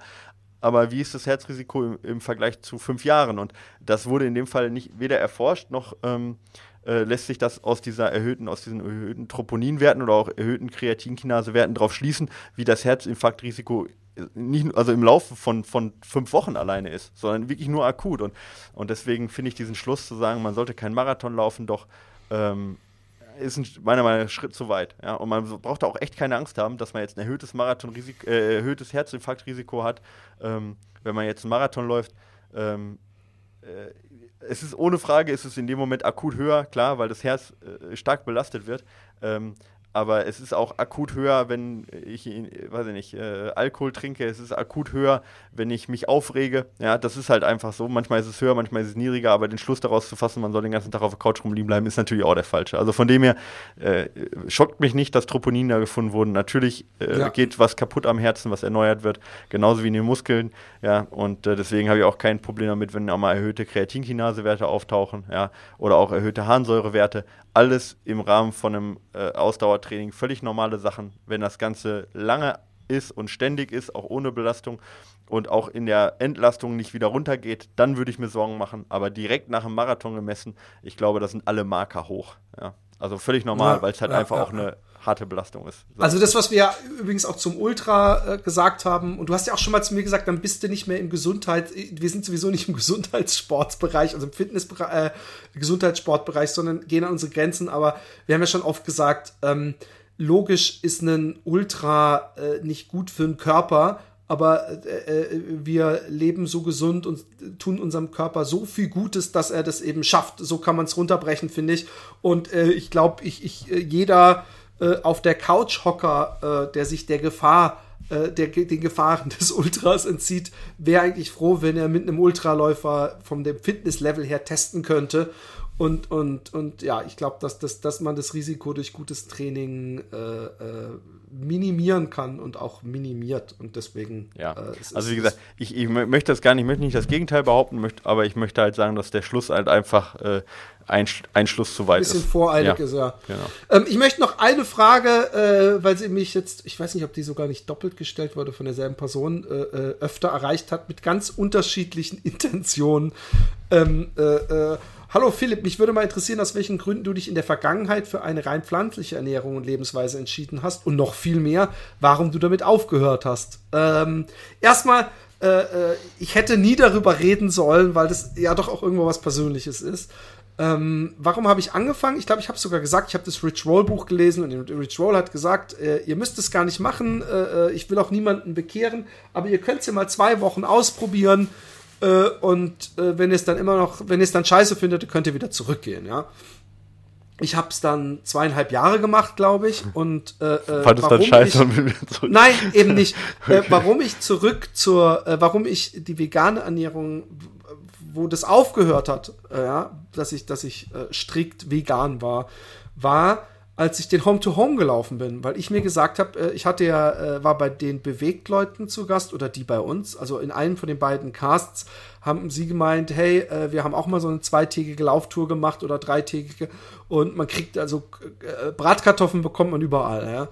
Speaker 2: Aber wie ist das Herzrisiko im, im, Vergleich zu fünf Jahren? Und das wurde in dem Fall nicht weder erforscht noch ähm, äh, lässt sich das aus dieser erhöhten, aus diesen erhöhten Troponinwerten oder auch erhöhten Kreatinkinasewerten darauf schließen, wie das Herzinfarktrisiko nicht, also im Laufe von, von fünf Wochen alleine ist, sondern wirklich nur akut. Und, und deswegen finde ich diesen Schluss zu sagen, man sollte keinen Marathon laufen, doch ähm, ist ein, meiner Meinung nach ein Schritt zu weit. Ja? Und man braucht auch echt keine Angst haben, dass man jetzt ein erhöhtes Marathonrisiko, äh, erhöhtes Herzinfarktrisiko hat, ähm, wenn man jetzt einen Marathon läuft. Ähm, äh, es ist ohne Frage, ist es in dem Moment akut höher, klar, weil das Herz äh, stark belastet wird. Ähm, aber es ist auch akut höher, wenn ich, weiß ich nicht, äh, Alkohol trinke. Es ist akut höher, wenn ich mich aufrege. Ja, das ist halt einfach so. Manchmal ist es höher, manchmal ist es niedriger, aber den Schluss daraus zu fassen, man soll den ganzen Tag auf der Couch rumliegen bleiben, ist natürlich auch der falsche. Also von dem her äh, schockt mich nicht, dass Troponin da gefunden wurden. Natürlich äh, ja. geht was kaputt am Herzen, was erneuert wird, genauso wie in den Muskeln. Ja, und äh, deswegen habe ich auch kein Problem damit, wenn auch mal erhöhte Kreatinkinasewerte auftauchen, ja, oder auch erhöhte Harnsäurewerte alles im Rahmen von einem äh, Ausdauertraining völlig normale Sachen. Wenn das Ganze lange ist und ständig ist, auch ohne Belastung und auch in der Entlastung nicht wieder runtergeht, dann würde ich mir Sorgen machen. Aber direkt nach dem Marathon gemessen, ich glaube, da sind alle Marker hoch. Ja. Also völlig normal, ja, weil es halt ja, einfach auch eine harte Belastung ist.
Speaker 1: So. Also das, was wir ja übrigens auch zum Ultra äh, gesagt haben, und du hast ja auch schon mal zu mir gesagt, dann bist du nicht mehr im Gesundheit, wir sind sowieso nicht im *laughs* Gesundheitssportbereich, also im Fitnessbereich, äh, Gesundheitssportbereich, sondern gehen an unsere Grenzen, aber wir haben ja schon oft gesagt, ähm, logisch ist ein Ultra äh, nicht gut für den Körper, aber äh, äh, wir leben so gesund und tun unserem Körper so viel Gutes, dass er das eben schafft. So kann man es runterbrechen, finde ich. Und äh, ich glaube, ich, ich, äh, jeder äh, auf der Couchhocker, äh, der sich der Gefahr, äh, der, den Gefahren *laughs* des Ultras entzieht, wäre eigentlich froh, wenn er mit einem Ultraläufer vom dem Fitnesslevel her testen könnte. Und, und, und ja, ich glaube, dass, dass, dass man das Risiko durch gutes Training äh, äh, minimieren kann und auch minimiert. Und deswegen.
Speaker 2: Ja. Äh, also wie gesagt, ich, ich möchte das gar nicht, möchte nicht das Gegenteil behaupten, möchte, aber ich möchte halt sagen, dass der Schluss halt einfach äh, ein, ein Schluss zu weit ist. Ein bisschen
Speaker 1: ist. voreilig ja. ist, ja. Genau. Ähm, ich möchte noch eine Frage, äh, weil sie mich jetzt, ich weiß nicht, ob die sogar nicht doppelt gestellt wurde von derselben Person, äh, öfter erreicht hat, mit ganz unterschiedlichen *laughs* Intentionen. Ähm, äh, äh, Hallo Philipp, mich würde mal interessieren, aus welchen Gründen du dich in der Vergangenheit für eine rein pflanzliche Ernährung und Lebensweise entschieden hast und noch viel mehr, warum du damit aufgehört hast. Ähm, erstmal, äh, äh, ich hätte nie darüber reden sollen, weil das ja doch auch irgendwo was Persönliches ist. Ähm, warum habe ich angefangen? Ich glaube, ich habe sogar gesagt, ich habe das Rich Roll Buch gelesen und Rich Roll hat gesagt, äh, ihr müsst es gar nicht machen, äh, äh ich will auch niemanden bekehren, aber ihr könnt es ja mal zwei Wochen ausprobieren äh, und äh, wenn ihr es dann immer noch, wenn ihr es dann scheiße findet, könnt ihr wieder zurückgehen, ja. Ich habe es dann zweieinhalb Jahre gemacht, glaube ich. Und äh, äh
Speaker 2: Fand es dann scheiße
Speaker 1: ich, und will wieder zurück. Nein, eben nicht. *laughs* Äh, okay. Äh, warum ich zurück zur, äh, warum ich die vegane Ernährung, wo das aufgehört hat, äh, ja, dass ich, dass ich äh, strikt vegan war, war, als ich den Home-to-Home -Home gelaufen bin, weil ich mir gesagt habe, äh, ich hatte ja, äh, war bei den Bewegtleuten zu Gast oder die bei uns, also in einem von den beiden Casts haben sie gemeint, hey, äh, wir haben auch mal so eine zweitägige Lauftour gemacht oder dreitägige und man kriegt also Bratkartoffeln bekommt man überall, ja.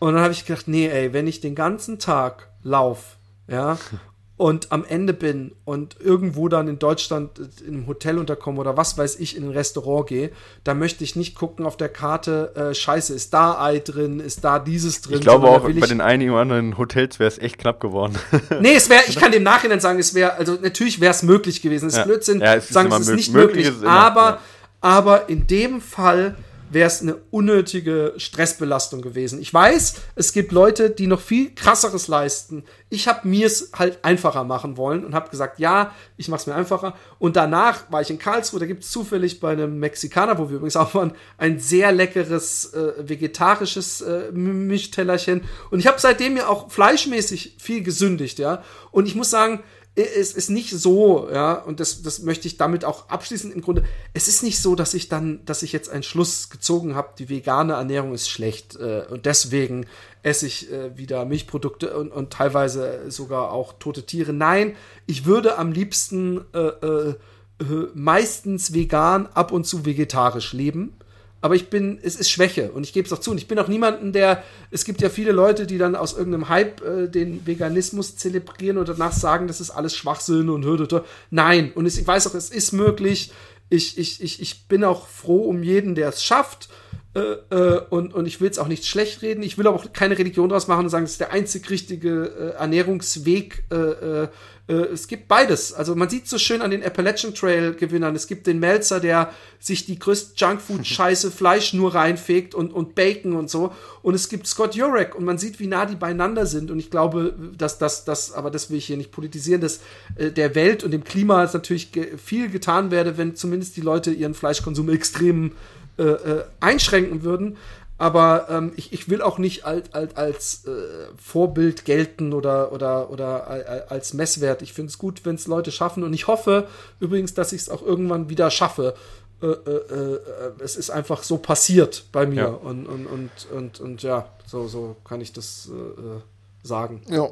Speaker 1: Und dann habe ich gedacht, nee, ey, wenn ich den ganzen Tag lauf, ja, *laughs* und am Ende bin und irgendwo dann in Deutschland in einem Hotel unterkomme oder was weiß ich in ein Restaurant gehe, da möchte ich nicht gucken auf der Karte, äh, scheiße, ist da Ei drin, ist da dieses drin.
Speaker 2: Ich glaube auch, bei den einigen oder anderen Hotels wäre es echt knapp geworden. *laughs*
Speaker 1: nee, es wäre, ich kann dem Nachhinein sagen, es wäre, also natürlich wäre es möglich gewesen. Es ist
Speaker 2: Ja.
Speaker 1: Blödsinn,
Speaker 2: Ja, es ist
Speaker 1: sagen es ist nicht
Speaker 2: möglich
Speaker 1: möglich,
Speaker 2: ist immer,
Speaker 1: aber,
Speaker 2: ja.
Speaker 1: aber in dem Fall wäre es eine unnötige Stressbelastung gewesen. Ich weiß, es gibt Leute, die noch viel krasseres leisten. Ich habe mir es halt einfacher machen wollen und habe gesagt, ja, ich mache es mir einfacher. Und danach war ich in Karlsruhe, da gibt es zufällig bei einem Mexikaner, wo wir übrigens auch waren, ein sehr leckeres äh, vegetarisches äh, Mischtellerchen. Und ich habe seitdem ja auch fleischmäßig viel gesündigt, ja. Und ich muss sagen, es ist nicht so, ja, und das, das möchte ich damit auch abschließen. Im Grunde, es ist nicht so, dass ich dann, dass ich jetzt einen Schluss gezogen habe, die vegane Ernährung ist schlecht äh, und deswegen esse ich äh, wieder Milchprodukte und, und teilweise sogar auch tote Tiere. Nein, ich würde am liebsten äh, äh, äh, meistens vegan, ab und zu vegetarisch leben aber ich bin, es ist Schwäche und ich gebe es auch zu. Und ich bin auch niemanden, der, es gibt ja viele Leute, die dann aus irgendeinem Hype äh, den Veganismus zelebrieren und danach sagen, das ist alles Schwachsinn und hörte. Nein, und ich weiß auch, es ist möglich. Ich, ich, ich, ich bin auch froh um jeden, der es schafft. Äh, äh, und, und ich will es auch nicht schlecht reden. Ich will aber auch keine Religion draus machen und sagen, das ist der einzig richtige äh, Ernährungsweg. Äh, äh, äh, es gibt beides. Also man sieht so schön an den Appalachian Trail Gewinnern. Es gibt den Melzer, der sich die größte Junkfood-Scheiße *laughs* Fleisch nur reinfegt und, und Bacon und so. Und es gibt Scott Jurek und man sieht, wie nah die beieinander sind. Und ich glaube, dass das, das, aber das will ich hier nicht politisieren, dass äh, der Welt und dem Klima ist natürlich ge viel getan werde, wenn zumindest die Leute ihren Fleischkonsum extrem äh, äh, einschränken würden. Aber ähm, ich, ich will auch nicht als, als, als äh, Vorbild gelten oder, oder, oder al- al- als Messwert. Ich finde es gut, wenn es Leute schaffen. Und ich hoffe übrigens, dass ich es auch irgendwann wieder schaffe. Äh, äh, äh, es ist einfach so passiert bei mir.
Speaker 2: Ja.
Speaker 1: Und, und, und, und, und ja, so, so kann ich das äh, äh, sagen.
Speaker 3: Ja.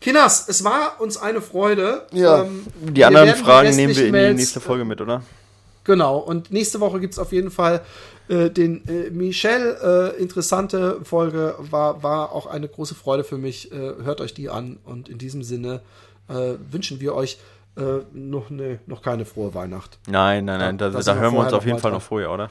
Speaker 1: Kinas, es war uns eine Freude.
Speaker 3: Ja.
Speaker 1: Ähm,
Speaker 2: Die anderen Fragen nehmen wir in die nächste Folge mit, oder?
Speaker 1: Genau, und nächste Woche gibt es auf jeden Fall äh, den äh, Michel. Äh, interessante Folge, war, war auch eine große Freude für mich. Äh, hört euch die an und in diesem Sinne äh, wünschen wir euch äh, noch, ne, noch keine frohe Weihnacht.
Speaker 2: Nein, nein, nein, da, da
Speaker 1: wir
Speaker 2: hören wir uns auf jeden Fall noch vorher, oder?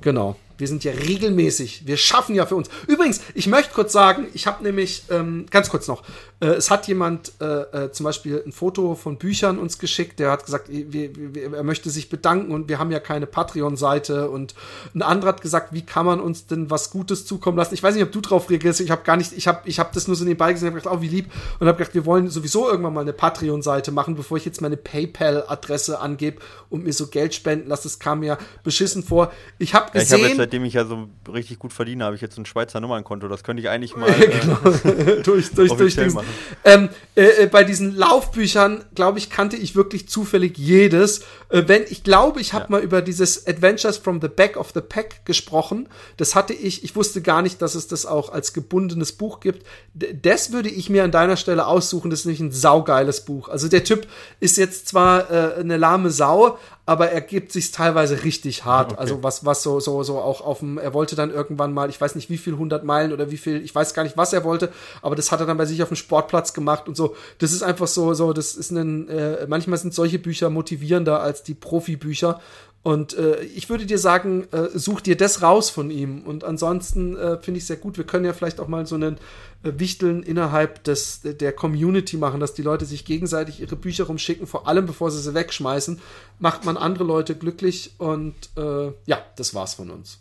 Speaker 1: Genau. Wir sind ja regelmäßig. Wir schaffen ja für uns. Übrigens, ich möchte kurz sagen, ich habe nämlich, ähm, ganz kurz noch, es hat jemand äh, äh, zum Beispiel ein Foto von Büchern uns geschickt, der hat gesagt, wir, wir, er möchte sich bedanken und wir haben ja keine Patreon-Seite und ein anderer hat gesagt, wie kann man uns denn was Gutes zukommen lassen? Ich weiß nicht, ob du drauf reagierst, ich habe gar nicht, ich habe ich hab das nur so nebenbei gesehen, habe gedacht, oh, wie lieb und habe gedacht, wir wollen sowieso irgendwann mal eine Patreon-Seite machen, bevor ich jetzt meine PayPal-Adresse angebe und mir so Geld spenden lasse. Das kam mir beschissen vor. Ich habe
Speaker 2: Ja, ich habe jetzt,
Speaker 1: gesehen,
Speaker 2: seitdem ich ja so richtig gut verdiene, habe ich jetzt ein Schweizer Nummernkonto. Das könnte ich eigentlich *laughs* mal äh, *laughs*
Speaker 1: durch, durch, durch diesen,
Speaker 2: machen.
Speaker 1: Ähm, äh, äh, bei diesen Laufbüchern, glaube ich, kannte ich wirklich zufällig jedes. Äh, wenn ich glaube, ich habe
Speaker 2: Ja.
Speaker 1: mal über dieses Adventures from the Back of the Pack gesprochen. Das hatte ich, ich wusste gar nicht, dass es das auch als gebundenes Buch gibt. D das würde ich mir an deiner Stelle aussuchen. Das ist nämlich ein saugeiles Buch. Also der Typ ist jetzt zwar äh, eine lahme Sau, aber er gibt sich teilweise richtig hart.
Speaker 2: Okay.
Speaker 1: Also was, was so, so, so auch auf dem, er wollte dann irgendwann mal, ich weiß nicht wie viel, 100 Meilen oder wie viel, ich weiß gar nicht, was er wollte, aber das hat er dann bei sich auf dem Sportplatz gemacht und so. Das ist einfach so, so, das ist ein, äh, manchmal sind solche Bücher motivierender als die Profibücher. Und äh, ich würde dir sagen, äh, such dir das raus von ihm. Und ansonsten äh, finde ich sehr gut. Wir können ja vielleicht auch mal so einen Wichteln innerhalb des, der Community machen, dass die Leute sich gegenseitig ihre Bücher rumschicken, vor allem bevor sie sie wegschmeißen. Macht man andere Leute glücklich. Und äh, ja, das war's von uns.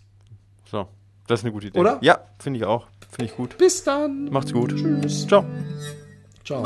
Speaker 2: So, das ist eine gute Idee.
Speaker 1: Oder?
Speaker 2: Ja, finde ich auch. Finde ich gut.
Speaker 1: Bis dann.
Speaker 2: Macht's gut.
Speaker 1: Tschüss.
Speaker 2: Ciao.
Speaker 1: Ciao.